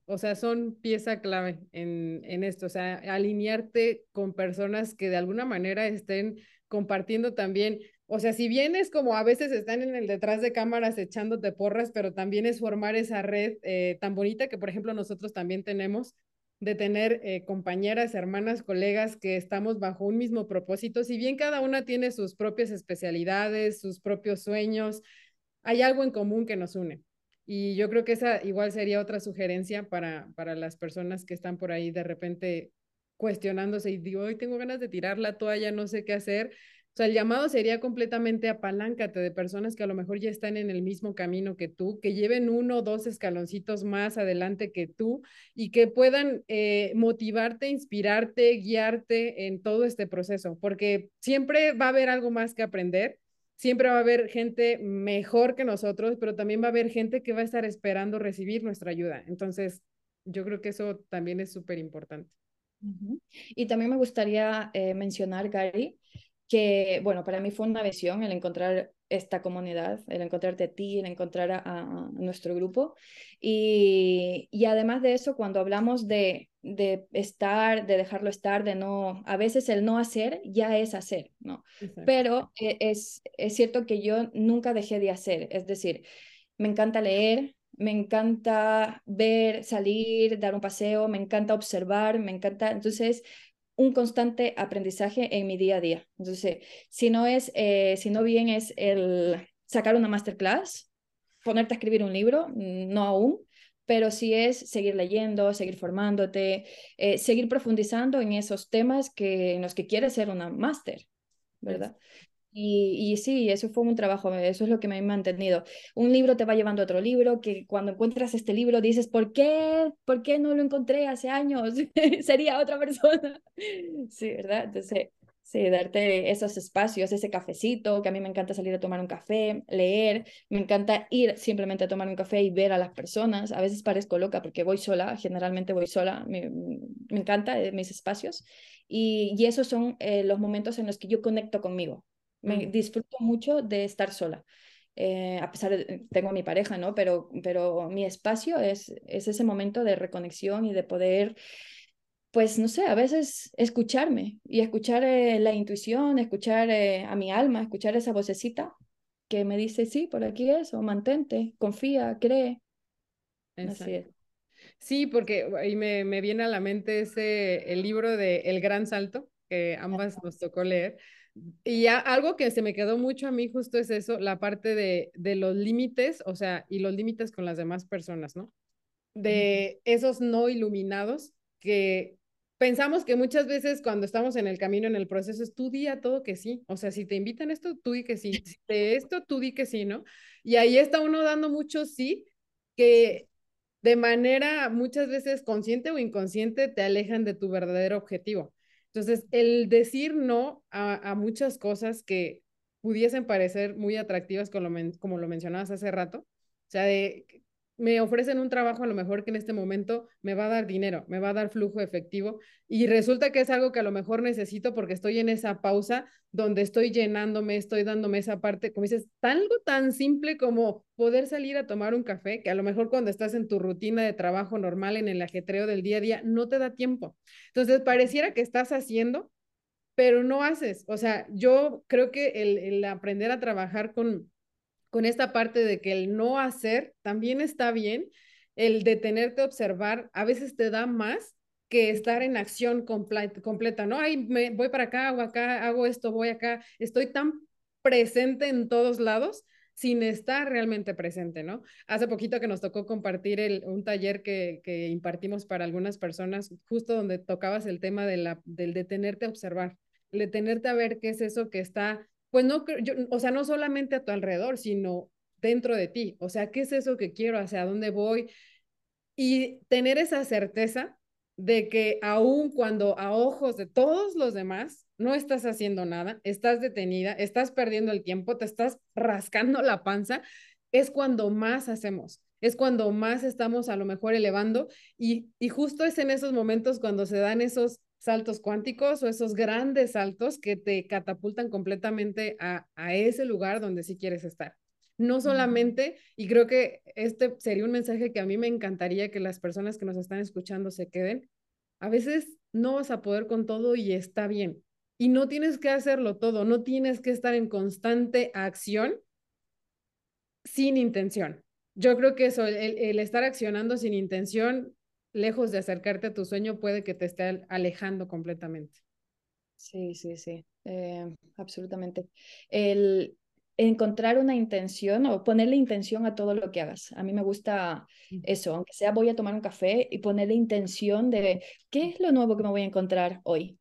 o sea, son pieza clave en, en esto, o sea, alinearte con personas que de alguna manera estén compartiendo también, o sea, si bien es como a veces están en el detrás de cámaras echándote porras, pero también es formar esa red eh, tan bonita que, por ejemplo, nosotros también tenemos de tener eh, compañeras, hermanas, colegas que estamos bajo un mismo propósito, si bien cada una tiene sus propias especialidades, sus propios sueños, hay algo en común que nos une. Y yo creo que esa igual sería otra sugerencia para, para las personas que están por ahí de repente cuestionándose y digo, hoy tengo ganas de tirar la toalla, no sé qué hacer sea, el llamado sería completamente apaláncate de personas que a lo mejor ya están en el mismo camino que tú, que lleven uno o dos escaloncitos más adelante que tú y que puedan eh, motivarte, inspirarte, guiarte en todo este proceso, porque siempre va a haber algo más que aprender. Siempre va a haber gente mejor que nosotros, pero también va a haber gente que va a estar esperando recibir nuestra ayuda. Entonces, yo creo que eso también es súper importante. Y también me gustaría eh, mencionar, Gary, que, bueno, para mí fue una visión el encontrar esta comunidad, el encontrarte a ti, el encontrar a, nuestro grupo. Y, y, además de eso, cuando hablamos de, de, estar, de dejarlo estar, de no, a veces el no hacer ya es hacer, ¿no? Pero e, es, es cierto que yo nunca dejé de hacer, es decir, me encanta leer, me encanta ver, salir, dar un paseo, me encanta observar, me encanta, entonces un constante aprendizaje en mi día a día. Entonces, si no es, eh, si no bien es el sacar una masterclass, ponerte a escribir un libro, no aún, pero sí es seguir leyendo, seguir formándote, eh, seguir profundizando en esos temas que, en los que quieres ser una máster, ¿verdad? Y, y, sí, eso fue un trabajo, eso es lo que me ha mantenido. Un libro te va llevando a otro libro, que cuando encuentras este libro dices, ¿por qué? ¿Por qué no lo encontré hace años? Sería otra persona. Sí, ¿verdad? Entonces, sí, darte esos espacios, ese cafecito, que a mí me encanta salir a tomar un café, leer, me encanta ir simplemente a tomar un café y ver a las personas. A veces parezco loca porque voy sola, generalmente voy sola, me, me encanta eh, mis espacios. Y, y esos son eh, los momentos en los que yo conecto conmigo me disfruto mucho de estar sola. Eh, a pesar de tengo mi pareja, ¿no? Pero, pero mi espacio es, es ese momento de reconexión y de poder, pues no sé, a veces escucharme y escuchar eh, la intuición, escuchar eh, a mi alma, escuchar esa vocecita que me dice, sí, por aquí es, o mantente, confía, cree. Así es. Sí, porque ahí me, me, viene a la mente ese, el libro de El Gran Salto, que ambas nos tocó leer, y algo que se me quedó mucho a mí justo es eso, la parte de, de los límites, o sea, y los límites con las demás personas, ¿no? De esos no iluminados que pensamos que muchas veces cuando estamos en el camino, en el proceso, es tú di a todo que sí. O sea, si te invitan esto, tú di que sí. Si de esto, tú di que sí, ¿no? Y ahí está uno dando mucho sí, que de manera muchas veces consciente o inconsciente te alejan de tu verdadero objetivo. Entonces, el decir no a, muchas cosas que pudiesen parecer muy atractivas, como lo, como lo mencionabas hace rato, o sea, de me ofrecen un trabajo a lo mejor que en este momento me va a dar dinero, me va a dar flujo efectivo y resulta que es algo que a lo mejor necesito porque estoy en esa pausa donde estoy llenándome, estoy dándome esa parte, como dices, algo tan simple como poder salir a tomar un café, que a lo mejor cuando estás en tu rutina de trabajo normal, en el ajetreo del día a día, no te da tiempo. Entonces, pareciera que estás haciendo, pero no haces. O sea, yo creo que el, el aprender a trabajar con con esta parte de que el no hacer también está bien, el detenerte a observar a veces te da más que estar en acción completa, ¿no? Ahí me voy para acá, hago acá, hago esto, voy acá, estoy tan presente en todos lados sin estar realmente presente, ¿no? Hace poquito que nos tocó compartir el, un taller que, que, impartimos para algunas personas, justo donde tocabas el tema de la, del detenerte a observar, detenerte a ver qué es eso que está pues no, yo, o sea, no solamente a tu alrededor, sino dentro de ti. O sea, ¿qué es eso que quiero? ¿Hacia dónde voy? Y tener esa certeza de que aun cuando a ojos de todos los demás no estás haciendo nada, estás detenida, estás perdiendo el tiempo, te estás rascando la panza, es cuando más hacemos, es cuando más estamos a lo mejor elevando y, y justo es en esos momentos cuando se dan esos saltos cuánticos o esos grandes saltos que te catapultan completamente a, a ese lugar donde sí quieres estar. No solamente, y creo que este sería un mensaje que a mí me encantaría que las personas que nos están escuchando se queden, a veces no vas a poder con todo y está bien. Y no tienes que hacerlo todo, no tienes que estar en constante acción sin intención. Yo creo que eso, el, el estar accionando sin intención, lejos de acercarte a tu sueño, puede que te esté alejando completamente. Sí, sí, sí, eh, absolutamente. El, encontrar una intención o ponerle intención a todo lo que hagas. A mí me gusta eso, aunque sea voy a tomar un café y ponerle intención de qué es lo nuevo que me voy a encontrar hoy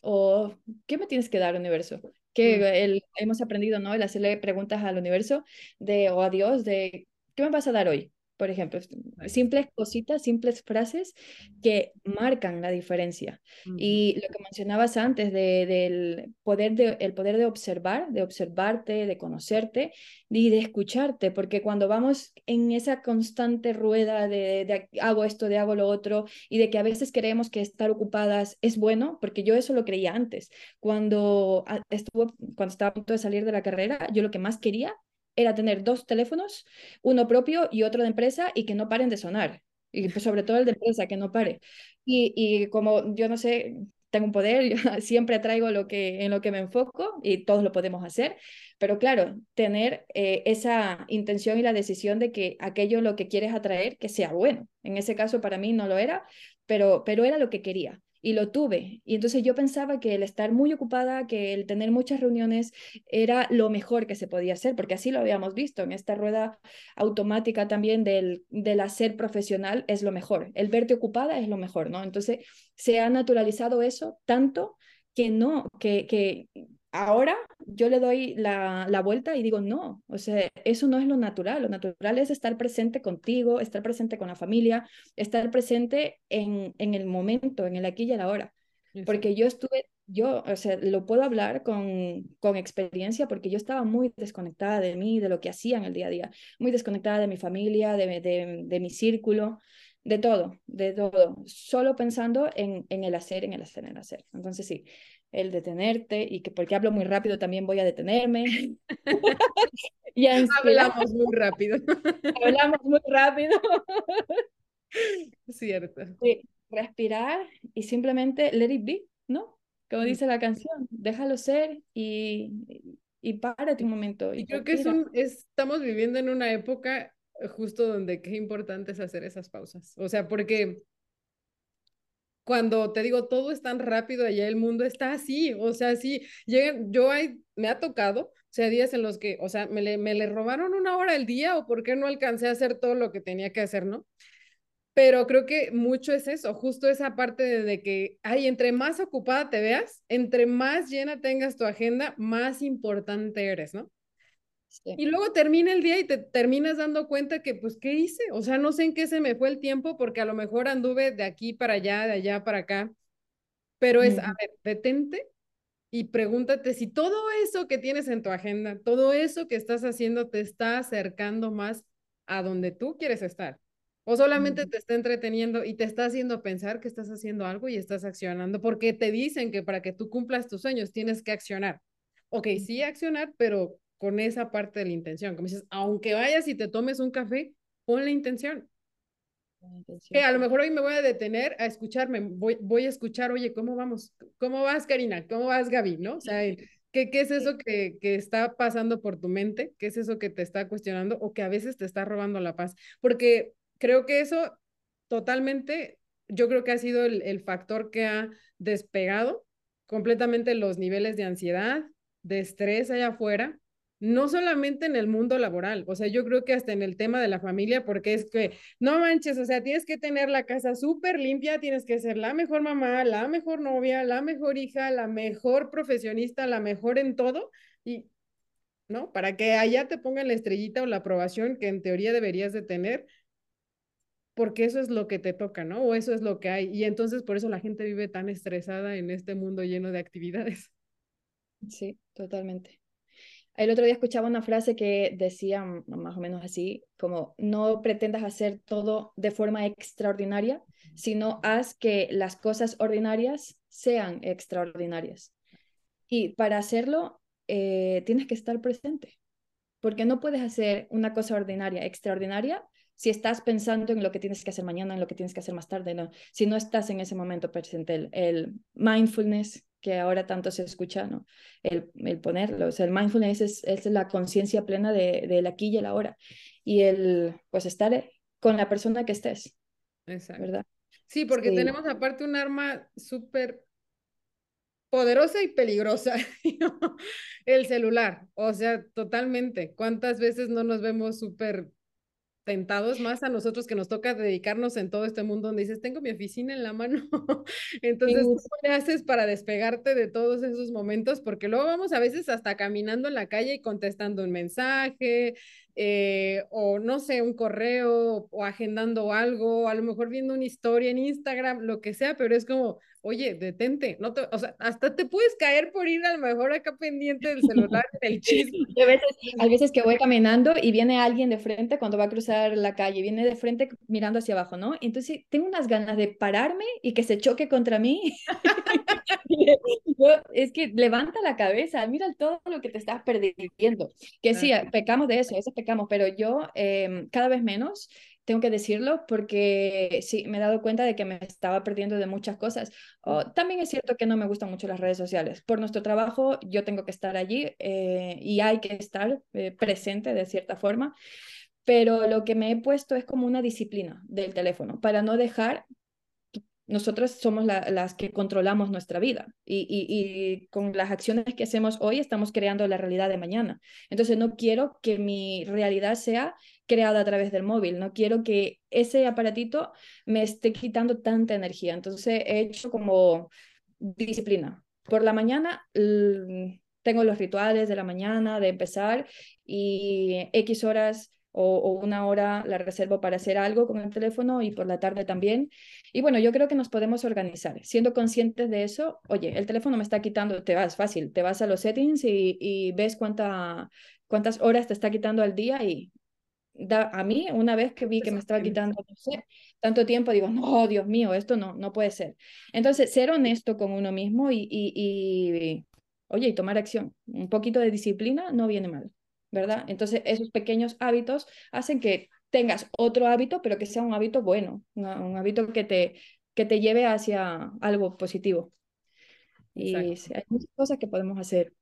o qué me tienes que dar universo. Que el, hemos aprendido, ¿no? El hacerle preguntas al universo de o a Dios de qué me vas a dar hoy por ejemplo, simples cositas, simples frases que marcan la diferencia. Y lo que mencionabas antes de, del poder de, el poder de observar, de observarte, de conocerte y de escucharte, porque cuando vamos en esa constante rueda de, de hago esto, de hago lo otro, y de que a veces creemos que estar ocupadas es bueno, porque yo eso lo creía antes. Cuando, estuvo, cuando estaba a punto de salir de la carrera, yo lo que más quería era tener dos teléfonos, uno propio y otro de empresa, y que no paren de sonar. Y pues, sobre todo el de empresa, que no pare. Y, y como yo no sé, tengo un poder, siempre traigo lo que, en lo que me enfoco y todos lo podemos hacer, pero claro, tener eh, esa intención y la decisión de que aquello lo que quieres atraer, que sea bueno. En ese caso para mí no lo era, pero, pero era lo que quería y lo tuve. Y entonces yo pensaba que el estar muy ocupada, que el tener muchas reuniones era lo mejor que se podía hacer, porque así lo habíamos visto en esta rueda automática también del, del hacer profesional es lo mejor. El verte ocupada es lo mejor, ¿no? Entonces se ha naturalizado eso tanto que no, que, que ahora yo le doy la, la, vuelta y digo, no, o sea, eso no es lo natural, lo natural es estar presente contigo, estar presente con la familia, estar presente en, en el momento, en el aquí y el ahora. Porque yo estuve, yo, o sea, lo puedo hablar con, con experiencia porque yo estaba muy desconectada de mí, de lo que hacía en el día a día, muy desconectada de mi familia, de, de, de mi círculo, de todo, de todo, solo pensando en, en el hacer, en el hacer, en el hacer. Entonces sí, el detenerte y que porque hablo muy rápido también voy a detenerme. y Hablamos muy rápido. Hablamos muy rápido. Cierto. respirar y simplemente let it be, ¿no? Como dice la canción, déjalo ser y, y párate un momento. Y, creo que es un, estamos viviendo en una época justo donde qué importante es hacer esas pausas. O sea, porque cuando te digo todo es tan rápido allá el mundo está así, o sea, sí, llegan, yo hay, me ha tocado, o sea, días en los que, o sea, me le, me le robaron una hora al día o por qué no alcancé a hacer todo lo que tenía que hacer, ¿no? Pero creo que mucho es eso, justo esa parte de, de que, ay, entre más ocupada te veas, entre más llena tengas tu agenda, más importante eres, ¿no? Y luego termina el día y te terminas dando cuenta que, pues, ¿qué hice? O sea, no sé en qué se me fue el tiempo porque a lo mejor anduve de aquí para allá, de allá para acá. Pero es, a ver, detente y pregúntate si todo eso que tienes en tu agenda, todo eso que estás haciendo te está acercando más a donde tú quieres estar. O solamente te está entreteniendo y te está haciendo pensar que estás haciendo algo y estás accionando, porque te dicen que para que tú cumplas tus sueños tienes que accionar. Ok, sí accionar, pero con esa parte de la intención. Como dices, aunque vayas y te tomes un café, pon la intención. Que a lo mejor hoy me voy a detener a escucharme, voy, voy a escuchar, oye, ¿cómo vamos? ¿Cómo vas, Karina? ¿Cómo vas, Gaby? ¿No? O sea, ¿qué, qué es eso que, que está pasando por tu mente? ¿Qué es eso que te está cuestionando o que a veces te está robando la paz? Porque creo que eso totalmente, yo creo que ha sido el, el factor que ha despegado completamente los niveles de ansiedad, de estrés allá afuera, no solamente en el mundo laboral, o sea, yo creo que hasta en el tema de la familia, porque es que, no manches, o sea, tienes que tener la casa súper limpia, tienes que ser la mejor mamá, la mejor novia, la mejor hija, la mejor profesionista, la mejor en todo, y ¿no? Para que allá te pongan la estrellita o la aprobación que en teoría deberías de tener, porque eso es lo que te toca, ¿no? O eso es lo que hay. Y entonces por eso la gente vive tan estresada en este mundo lleno de actividades. Sí, totalmente. El otro día escuchaba una frase que decía más o menos así, como no pretendas hacer todo de forma extraordinaria, sino haz que las cosas ordinarias sean extraordinarias. Y para hacerlo, eh, tienes que estar presente, porque no puedes hacer una cosa ordinaria, extraordinaria, si estás pensando en lo que tienes que hacer mañana, en lo que tienes que hacer más tarde, si no estás en ese momento presente, el mindfulness que ahora tanto se escucha, ¿no? El, el ponerlo, o sea, el mindfulness es, es la conciencia plena de, de aquí y el ahora, y el, pues, estar con la persona que estés, Exacto. ¿verdad? Sí, porque tenemos aparte un arma súper poderosa y peligrosa, el celular, o sea, totalmente. ¿Cuántas veces no nos vemos súper tentados más a nosotros que nos toca dedicarnos en todo este mundo donde dices, tengo mi oficina en la mano. Entonces, ¿cómo le haces para despegarte de todos esos momentos? Porque luego vamos a veces hasta caminando en la calle y contestando un mensaje, eh, o no sé, un correo, o agendando algo, a lo mejor viendo una historia en Instagram, lo que sea, pero es como, oye, detente, no te, o sea, hasta te puedes caer por ir a lo mejor acá pendiente del celular, del chisme. A veces, hay veces que voy caminando y viene alguien de frente cuando va a cruzar la calle, viene de frente mirando hacia abajo, ¿no? Entonces tengo unas ganas de pararme y que se choque contra mí. es que levanta la cabeza, mira todo lo que te estás perdiendo. Que sí, pecamos de eso, eso pecamos, pero yo em, cada vez menos tengo que decirlo porque sí, me he dado cuenta de que me estaba perdiendo de muchas cosas. también es cierto que no me gustan mucho las redes sociales. Por nuestro trabajo yo tengo que estar allí eh, y hay que estar eh, presente de cierta forma, pero lo que me he puesto es como una disciplina del teléfono para no dejar nosotros somos las que controlamos nuestra vida y, con las acciones que hacemos hoy estamos creando la realidad de mañana. Entonces no quiero que mi realidad sea creada a través del móvil, no quiero que ese aparatito me esté quitando tanta energía. Entonces he hecho como disciplina. Por la mañana tengo los rituales de la mañana, de empezar y X horas o, una hora la reservo para hacer algo con el teléfono y por la tarde también. Y bueno, yo creo que nos podemos organizar. Siendo conscientes de eso, oye, el teléfono me está quitando, te vas fácil, te vas a los settings y, ves cuánta, cuántas horas te está quitando al día y da, a mí, una vez que vi que me estaba quitando, no sé, tanto tiempo, digo, no, Dios mío, esto no, no puede ser. Entonces, ser honesto con uno mismo y, y, y oye, y tomar acción. Un poquito de disciplina no viene mal. ¿verdad? Entonces, esos pequeños hábitos hacen que tengas otro hábito, pero que sea un hábito bueno, un hábito que te, que te lleve hacia algo positivo. Y hay muchas cosas que podemos hacer.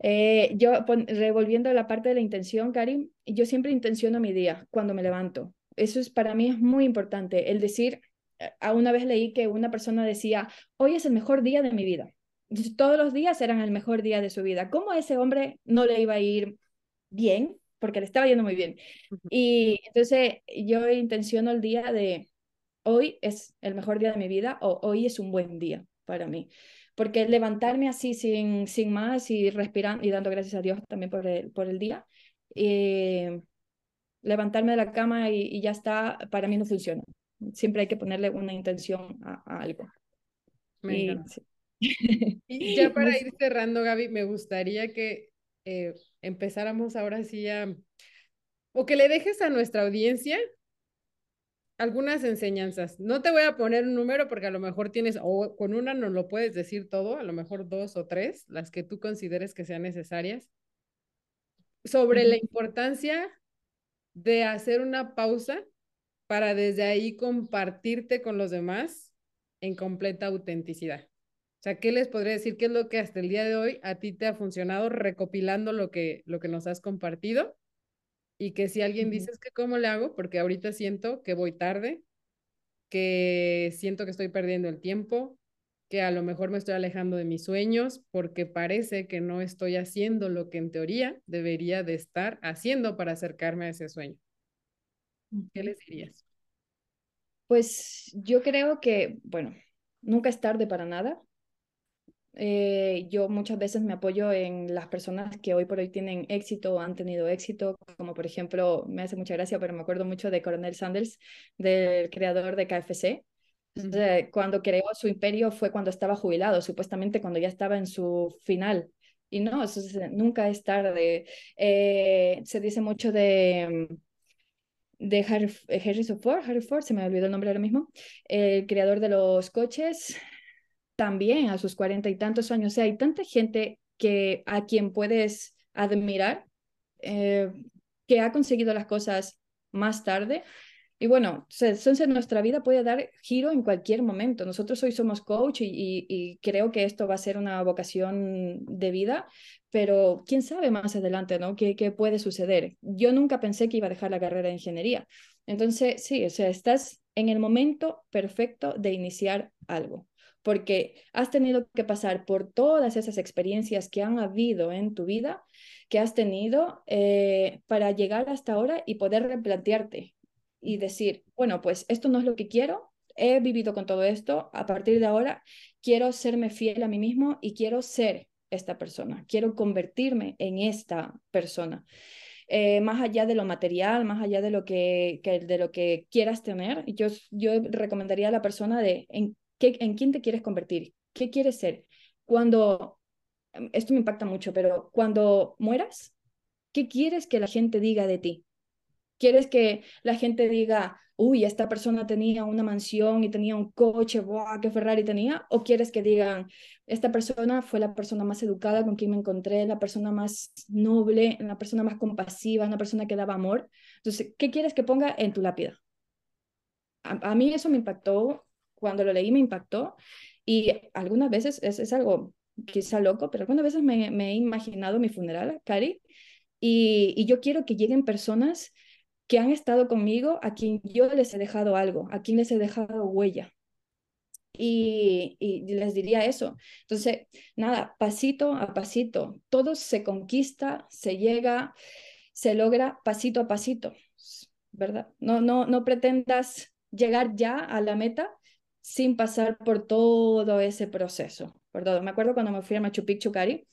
Eh, yo, revolviendo la parte de la intención, Karim, yo siempre intenciono mi día cuando me levanto. Eso es para mí es muy importante. El decir, a una vez leí que una persona decía, hoy es el mejor día de mi vida. Todos los días eran el mejor día de su vida. ¿Cómo a ese hombre no le iba a ir bien, porque le estaba yendo muy bien. Y entonces yo intenciono el día de hoy es el mejor día de mi vida o hoy es un buen día para mí. Porque levantarme así sin, sin más y respirando y dando gracias a Dios también por el, por el día, eh, levantarme de la cama y, ya está, para mí no funciona. Siempre hay que ponerle una intención a, algo. y, y ya para ir cerrando, Gaby, me gustaría que eh, empezáramos ahora sí a, o que le dejes a nuestra audiencia algunas enseñanzas. No te voy a poner un número porque a lo mejor tienes, o con una no lo puedes decir todo, a lo mejor dos o tres, las que tú consideres que sean necesarias, sobre la importancia de hacer una pausa para desde ahí compartirte con los demás en completa autenticidad. O sea, ¿qué les podría decir? ¿Qué es lo que hasta el día de hoy a ti te ha funcionado recopilando lo que, lo que nos has compartido? Y que si alguien dice, es que cómo le hago, porque ahorita siento que voy tarde, que siento que estoy perdiendo el tiempo, que a lo mejor me estoy alejando de mis sueños porque parece que no estoy haciendo lo que en teoría debería de estar haciendo para acercarme a ese sueño. ¿Qué les dirías? Pues yo creo que, bueno, nunca es tarde para nada Eh, yo muchas veces me apoyo en las personas que hoy por hoy tienen éxito o han tenido éxito, como por ejemplo, me hace mucha gracia, pero me acuerdo mucho de Coronel Sanders, del creador de KFC. cuando creó su imperio fue cuando estaba jubilado, supuestamente cuando ya estaba en su final. Y no, eso nunca es tarde. Eh, se dice mucho de de Harry, Harrison Ford, Harry Ford, se me olvidó el nombre ahora mismo, el creador de los coches, también a sus cuarenta y tantos años. O sea, hay tanta gente que a quien puedes admirar, eh, que ha conseguido las cosas más tarde. Y bueno, entonces nuestra vida puede dar giro en cualquier momento. Nosotros hoy somos coach y, creo que esto va a ser una vocación de vida, pero quién sabe más adelante, ¿no? ¿Qué, ¿Qué, puede suceder? Yo nunca pensé que iba a dejar la carrera de ingeniería. Entonces, sí, o sea, estás en el momento perfecto de iniciar algo porque has tenido que pasar por todas esas experiencias que han habido en tu vida, que has tenido eh, para llegar hasta ahora y poder replantearte y decir, bueno, pues esto no es lo que quiero, he vivido con todo esto, a partir de ahora quiero serme fiel a mí mismo y quiero ser esta persona, quiero convertirme en esta persona. Eh, más allá de lo material, más allá de lo que, de lo que quieras tener, yo, yo recomendaría a la persona de en ¿En quién te quieres convertir? ¿Qué quieres ser? Cuando, em, esto me impacta mucho, pero cuando mueras, ¿qué quieres que la gente diga de ti? ¿Quieres que la gente diga, uy, esta persona tenía una mansión y tenía un coche, ¡buah, qué Ferrari tenía! ¿O quieres que digan, esta persona fue la persona más educada con quien me encontré, la persona más noble, la persona más compasiva, una persona que daba amor? Entonces, ¿qué quieres que ponga en tu lápida? A mí eso me impactó cuando lo leí me impactó y algunas veces es, es algo quizá loco, pero algunas veces me, he imaginado mi funeral, Cari, y, yo quiero que lleguen personas que han estado conmigo, a quien yo les he dejado algo, a quien les he dejado huella. Y, y, les diría eso. Entonces, nada, pasito a pasito, todo se conquista, se llega, se logra pasito a pasito, ¿verdad? No, no, no pretendas llegar ya a la meta, sin pasar por todo ese proceso. Por todo. Me acuerdo cuando me fui a Machu Picchu, Cari,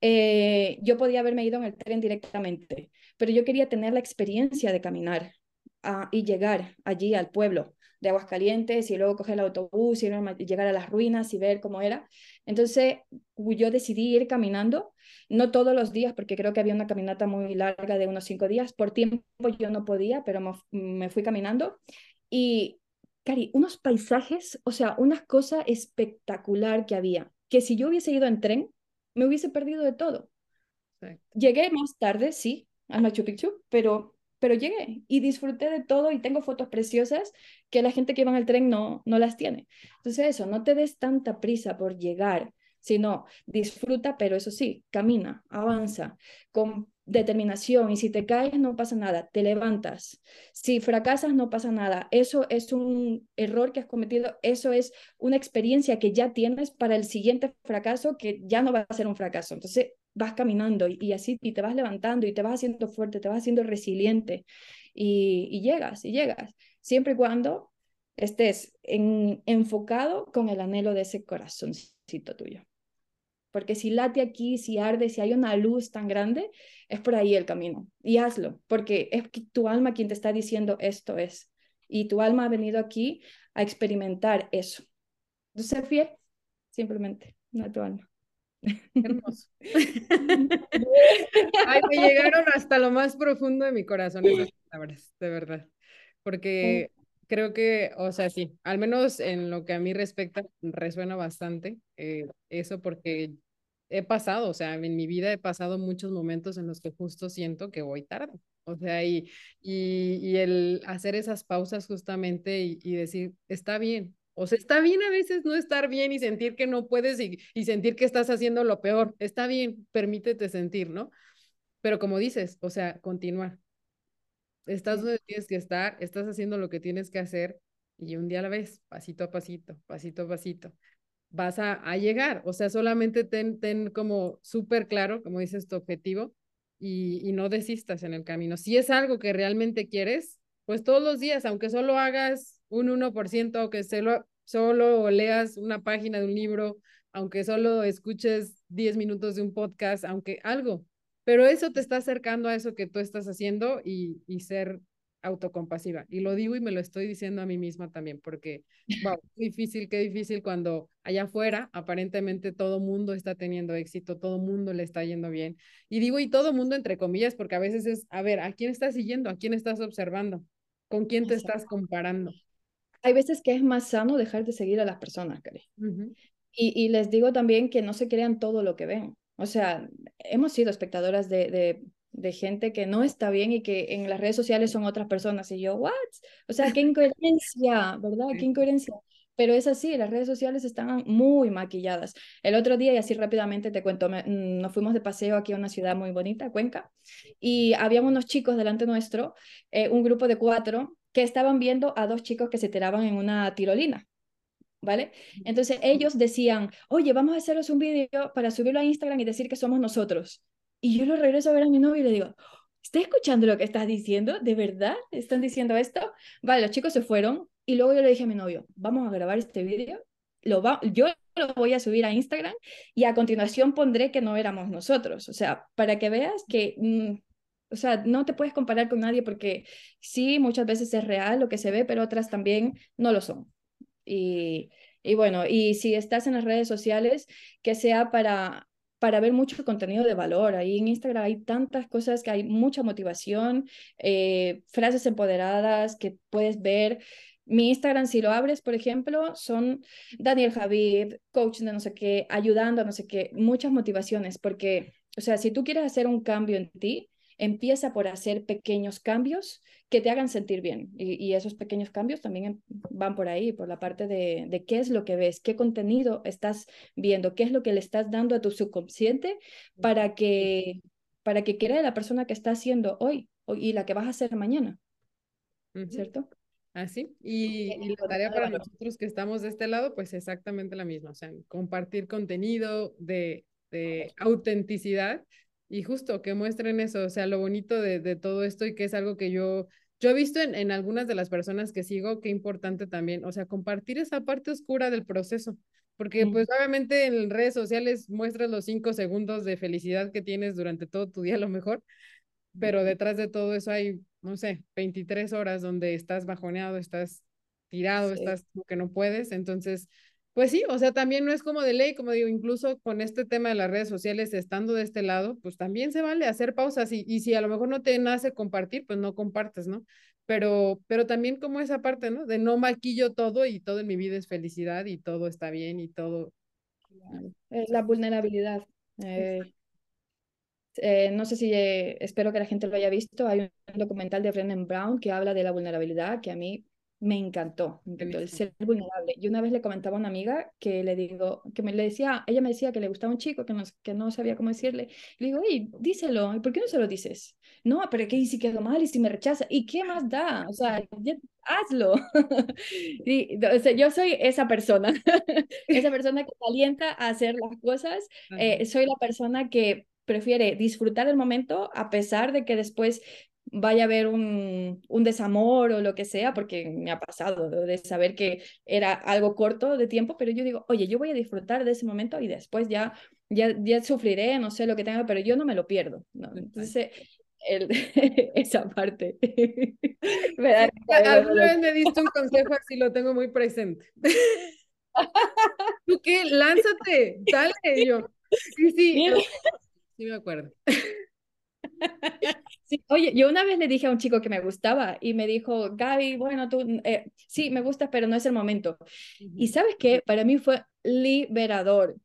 eh, yo podía haberme ido en el tren directamente, pero yo quería tener la experiencia de caminar ah, y llegar allí al pueblo de Aguascalientes y luego coger el autobús y llegar a las ruinas y ver cómo era. Entonces yo decidí ir caminando, no todos los días porque creo que había una caminata muy larga de unos cinco días, por tiempo yo no podía, pero me fui caminando y Cari, unos paisajes, o sea, una cosa espectacular que había, que si yo hubiese ido en tren, me hubiese perdido de todo. Llegué más tarde, sí, a Machu Picchu, pero, pero llegué y disfruté de todo y tengo fotos preciosas que la gente que va en el tren no, no las tiene. Entonces eso, no te des tanta prisa por llegar, sino disfruta, pero eso sí, camina, avanza, con determinación y si te caes no pasa nada, te levantas. Si fracasas no pasa nada. Eso es un error que has cometido, eso es una experiencia que ya tienes para el siguiente fracaso que ya no va a ser un fracaso. Entonces vas caminando y, así y te vas levantando y te vas haciendo fuerte, te vas haciendo resiliente y, llegas y llegas, siempre y cuando estés en, enfocado con el anhelo de ese corazoncito tuyo. Porque si late aquí, si arde, si hay una luz tan grande, es por ahí el camino. Y hazlo, porque es tu alma quien te está diciendo esto es. Y tu alma ha venido aquí a experimentar eso. Entonces, fiel, simplemente, no a tu alma. Hermoso. Ay, me llegaron hasta lo más profundo de mi corazón esas palabras, de verdad. Porque creo que, o sea, sí, al menos en lo que a mí respecta, resuena bastante eh, eso porque he pasado, o sea, en mi vida he pasado muchos momentos en los que justo siento que voy tarde. O sea, y, y, y el hacer esas pausas justamente y, decir, está bien. O sea, está bien a veces no estar bien y sentir que no puedes y, y sentir que estás haciendo lo peor. Está bien, permítete sentir, ¿no? Pero como dices, o sea, continuar. Estás donde tienes que estar, estás haciendo lo que tienes que hacer y un día a la vez, pasito a pasito, pasito a pasito, vas a, a llegar. O sea, solamente ten, ten como súper claro, como dices, tu objetivo y, y no desistas en el camino. Si es algo que realmente quieres, pues todos los días, aunque solo hagas un 1% o que solo, solo leas una página de un libro aunque solo escuches 10 minutos de un podcast, aunque algo, pero eso te está acercando a eso que tú estás haciendo y, y ser autocompasiva. Y lo digo y me lo estoy diciendo a mí misma también, porque, wow, qué difícil, qué difícil cuando allá afuera aparentemente todo mundo está teniendo éxito, todo mundo le está yendo bien. Y digo, y todo mundo entre comillas, porque a veces es, a ver, ¿a quién estás siguiendo? ¿A quién estás observando? ¿Con quién te estás comparando? Hay veces que es más sano dejar de seguir a las personas, Cari. y, y les digo también que no se crean todo lo que ven. O sea, hemos sido espectadoras de, de, de gente que no está bien y que en las redes sociales son otras personas. Y yo, ¿what? O sea, qué incoherencia, ¿verdad? Qué incoherencia. Pero es así, las redes sociales están muy maquilladas. El otro día, y así rápidamente te cuento, mm, nos fuimos de paseo aquí a una ciudad muy bonita, Cuenca, y había unos chicos delante nuestro, eh, un grupo de cuatro, que estaban viendo a dos chicos que se tiraban en una tirolina. ¿Vale? Entonces ellos decían, oye, vamos a haceros un vídeo para subirlo a Instagram y decir que somos nosotros. Y yo lo regreso a ver a mi novio y le digo, ¿estás escuchando lo que estás diciendo? ¿De verdad están diciendo esto? Vale, los chicos se fueron y luego yo le dije a mi novio, vamos a grabar este vídeo, lo va yo lo voy a subir a Instagram y a continuación pondré que no éramos nosotros. O sea, para que veas que... Mm, o sea, no te puedes comparar con nadie porque sí, muchas veces es real lo que se ve, pero otras también no lo son. Y, y bueno, y si estás en las redes sociales, que sea para para ver mucho contenido de valor. Ahí en Instagram hay tantas cosas que hay mucha motivación, eh, frases empoderadas que puedes ver. Mi Instagram, si lo abres, por ejemplo, son Daniel Javid, coach de no sé qué, ayudando a no sé qué, muchas motivaciones, porque, o sea, si tú quieres hacer un cambio en ti, empieza por hacer pequeños cambios que te hagan sentir bien. Y, esos pequeños cambios también em, van por ahí, por la parte de, de, qué es lo que ves, qué contenido estás viendo, qué es lo que le estás dando a tu subconsciente para que, para que crea la persona que está haciendo hoy, y la que vas a hacer mañana. ¿Cierto? Así, y, y, la tarea para nosotros que estamos de este lado, pues exactamente la misma, o sea, compartir contenido de, de autenticidad y justo que muestren eso, o sea, lo bonito de, de todo esto y que es algo que yo, yo he visto en, en algunas de las personas que sigo, qué importante también, o sea, compartir esa parte oscura del proceso, porque pues obviamente en redes sociales muestras los cinco segundos de felicidad que tienes durante todo tu día a lo mejor, pero detrás de todo eso hay, no sé, 23 horas donde estás bajoneado, estás tirado, estás como que no puedes, entonces pues sí, o sea, también no es como de ley, como digo, incluso con este tema de las redes sociales, estando de este lado, pues también se vale hacer pausas y, y si a lo mejor no te nace compartir, pues no compartes, ¿no? Pero, pero también como esa parte, ¿no? De no maquillo todo y todo en mi vida es felicidad y todo está bien y todo. La vulnerabilidad. Eh, eh, no sé si eh, espero que la gente lo haya visto. Hay un documental de Brennan Brown que habla de la vulnerabilidad que a mí me encantó, me encantó el ser vulnerable. Y una vez le comentaba a una amiga que le digo, que me le decía, ella me decía que le gustaba un chico, que no, que no sabía cómo decirle. Le digo, oye, díselo, ¿y por qué no se lo dices? No, pero ¿qué si quedó mal y si me rechaza? ¿Y qué más da? O sea, hazlo. y, o sea, yo soy esa persona, esa persona que alienta a hacer las cosas. Eh, soy la persona que prefiere disfrutar el momento a pesar de que después vaya a haber un, un, desamor o lo que sea, porque me ha pasado de saber que era algo corto de tiempo, pero yo digo, oye, yo voy a disfrutar de ese momento y después ya, ya, ya sufriré, no sé lo que tenga, pero yo no me lo pierdo. ¿no? Entonces, el, esa parte. Alguna vez me diste un consejo así, lo tengo muy presente. ¿Tú qué? Lánzate, dale, yo. Sí, sí, sí me acuerdo. Sí, oye, yo una vez le dije a un chico que me gustaba y me dijo, Gaby, bueno, tú, eh, sí, me gustas, pero no es el momento. Y sabes qué, para mí fue liberador,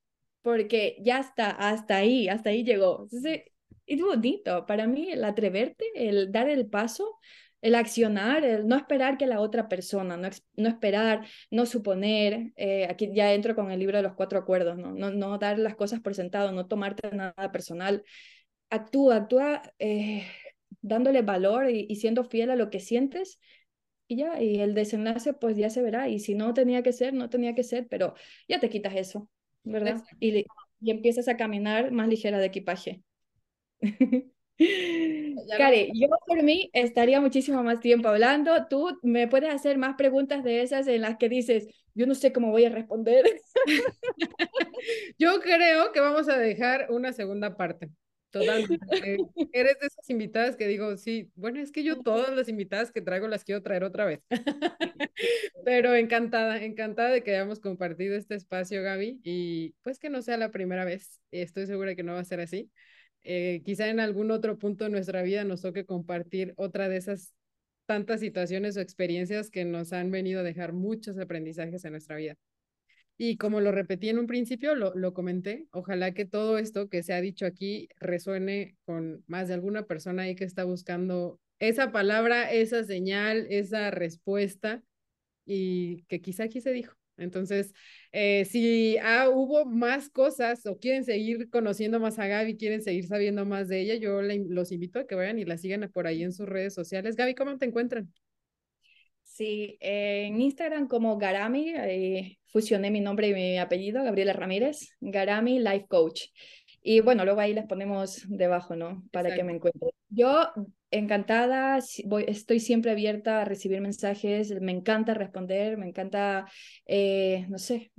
porque ya está, hasta ahí, hasta ahí llegó. Entonces, es bonito, para mí el atreverte, el dar el paso, el accionar, el no esperar que la otra persona, no, no esperar, no suponer, eh, aquí ya entro con el libro de los cuatro acuerdos, ¿no? No, no dar las cosas por sentado, no tomarte nada personal, actúa, actúa eh, dándole valor y, siendo fiel a lo que sientes y ya, y el desenlace pues ya se verá, y si no tenía que ser, no tenía que ser, pero ya te quitas eso, ¿verdad? Y, y empiezas a caminar más ligera de equipaje. Cari, yo por mí estaría muchísimo más tiempo hablando. Tú me puedes hacer más preguntas de esas en las que dices, yo no sé cómo voy a responder. yo creo que vamos a dejar una segunda parte. Totalmente. Eres de esas invitadas que digo, sí, bueno, es que yo todas las invitadas que traigo las quiero traer otra vez. Pero encantada, encantada de que hayamos compartido este espacio, Gaby, y pues que no sea la primera vez. Estoy segura que no va a ser así. Eh, quizá en algún otro punto de nuestra vida nos toque compartir otra de esas tantas situaciones o experiencias que nos han venido a dejar muchos aprendizajes en nuestra vida. Y como lo repetí en un principio, lo, lo comenté, ojalá que todo esto que se ha dicho aquí resuene con más de alguna persona ahí que está buscando esa palabra, esa señal, esa respuesta y que quizá aquí se dijo. Entonces, eh, si ah, hubo más cosas o quieren seguir conociendo más a Gaby, quieren seguir sabiendo más de ella, yo los invito a que vayan y la sigan por ahí en sus redes sociales. Gaby, ¿cómo te encuentran? Sí, en Instagram como Garami, eh, fusioné mi nombre y mi apellido, Gabriela Ramírez, Garami Life Coach. Y bueno, luego ahí les ponemos debajo, ¿no? Para que me encuentren. Yo encantada, voy, estoy siempre abierta a recibir mensajes, me encanta responder, me encanta, eh, no sé,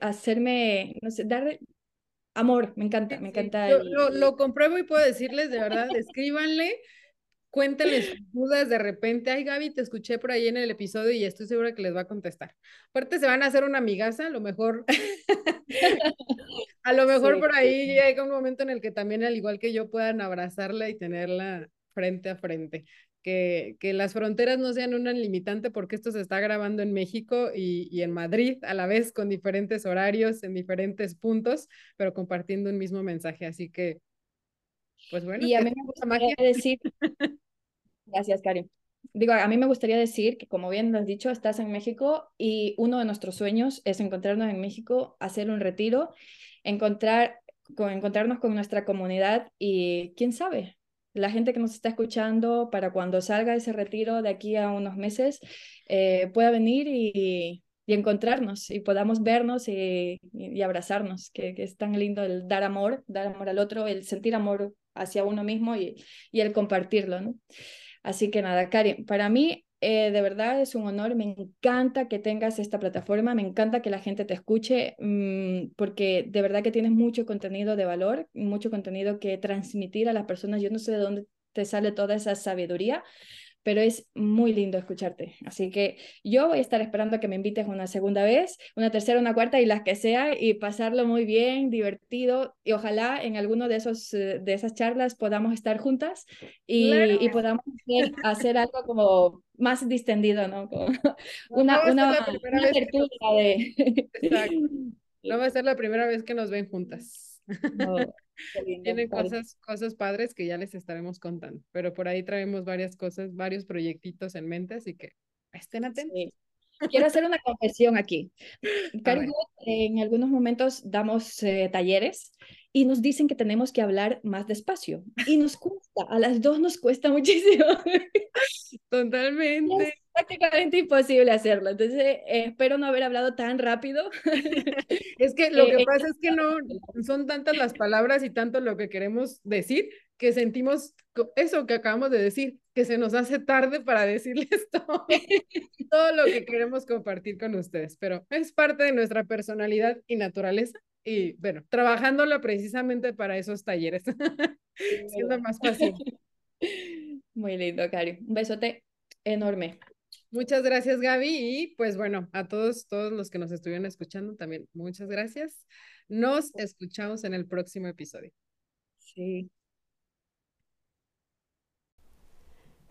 hacerme, no sé, dar amor, me encanta, me encanta. lo, lo, compruebo y puedo decirles, de verdad, escríbanle cuéntenles dudas de repente, ay Gaby, te escuché por ahí en el episodio y estoy segura que les va a contestar. Aparte se van a hacer una amigaza, a lo mejor, a lo mejor por ahí llega un momento en el que también al igual que yo puedan abrazarla y tenerla frente a frente. Que, que las fronteras no sean una limitante porque esto se está grabando en México y, y en Madrid a la vez con diferentes horarios, en diferentes puntos, pero compartiendo un mismo mensaje. Así que pues bueno, y a mí me gustaría decir, gracias, Karim. Digo, a mí me gustaría decir que, como bien lo has dicho, estás en México y uno de nuestros sueños es encontrarnos en México, hacer un retiro, encontrar, con, encontrarnos con nuestra comunidad y quién sabe, la gente que nos está escuchando para cuando salga ese retiro de aquí a unos meses eh, pueda venir y, y, encontrarnos y podamos vernos y, y abrazarnos, que, que, es tan lindo el dar amor, dar amor al otro, el sentir amor hacia uno mismo y, y el compartirlo, ¿no? Así que nada, Karin, para mí eh, de verdad es un honor, me encanta que tengas esta plataforma, me encanta que la gente te escuche, mmm, porque de verdad que tienes mucho contenido de valor, mucho contenido que transmitir a las personas. Yo no sé de dónde te sale toda esa sabiduría, pero es muy lindo escucharte. Así que yo voy a estar esperando a que me invites una segunda vez, una tercera, una cuarta y las que sea y pasarlo muy bien, divertido y ojalá en alguno de esos eh, de esas charlas podamos estar juntas y, y podamos hacer, algo como más distendido, ¿no? Como una, no una, una apertura de... Exacto. No va a ser la primera vez que nos ven juntas. No. Tienen cosas, cosas padres que ya les estaremos contando, pero por ahí traemos varias cosas, varios proyectitos en mente, así que estén atentos. Quiero hacer una confesión aquí. en algunos momentos damos eh, talleres y nos dicen que tenemos que hablar más despacio y nos cuesta, a las dos nos cuesta muchísimo. Totalmente prácticamente imposible hacerlo. Entonces, eh, espero no haber hablado tan rápido. es que lo que pasa es que no son tantas las palabras y tanto lo que queremos decir que sentimos eso que acabamos de decir, que se nos hace tarde para decirles todo, todo lo que queremos compartir con ustedes, pero es parte de nuestra personalidad y naturaleza y bueno, trabajándolo precisamente para esos talleres, siendo más fácil. Muy lindo, Cari. Un besote enorme. Muchas gracias, Gaby. Y pues bueno, a todos, todos los que nos estuvieron escuchando también, muchas gracias. Nos escuchamos en el próximo episodio. Sí.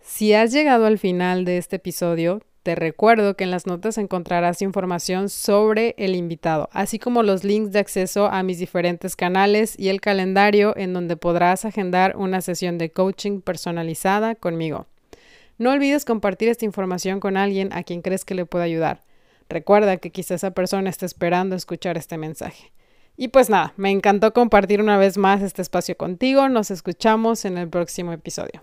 Si has llegado al final de este episodio, te recuerdo que en las notas encontrarás información sobre el invitado, así como los links de acceso a mis diferentes canales y el calendario en donde podrás agendar una sesión de coaching personalizada conmigo. No olvides compartir esta información con alguien a quien crees que le pueda ayudar. Recuerda que quizá esa persona esté esperando escuchar este mensaje. Y pues nada, me encantó compartir una vez más este espacio contigo. Nos escuchamos en el próximo episodio.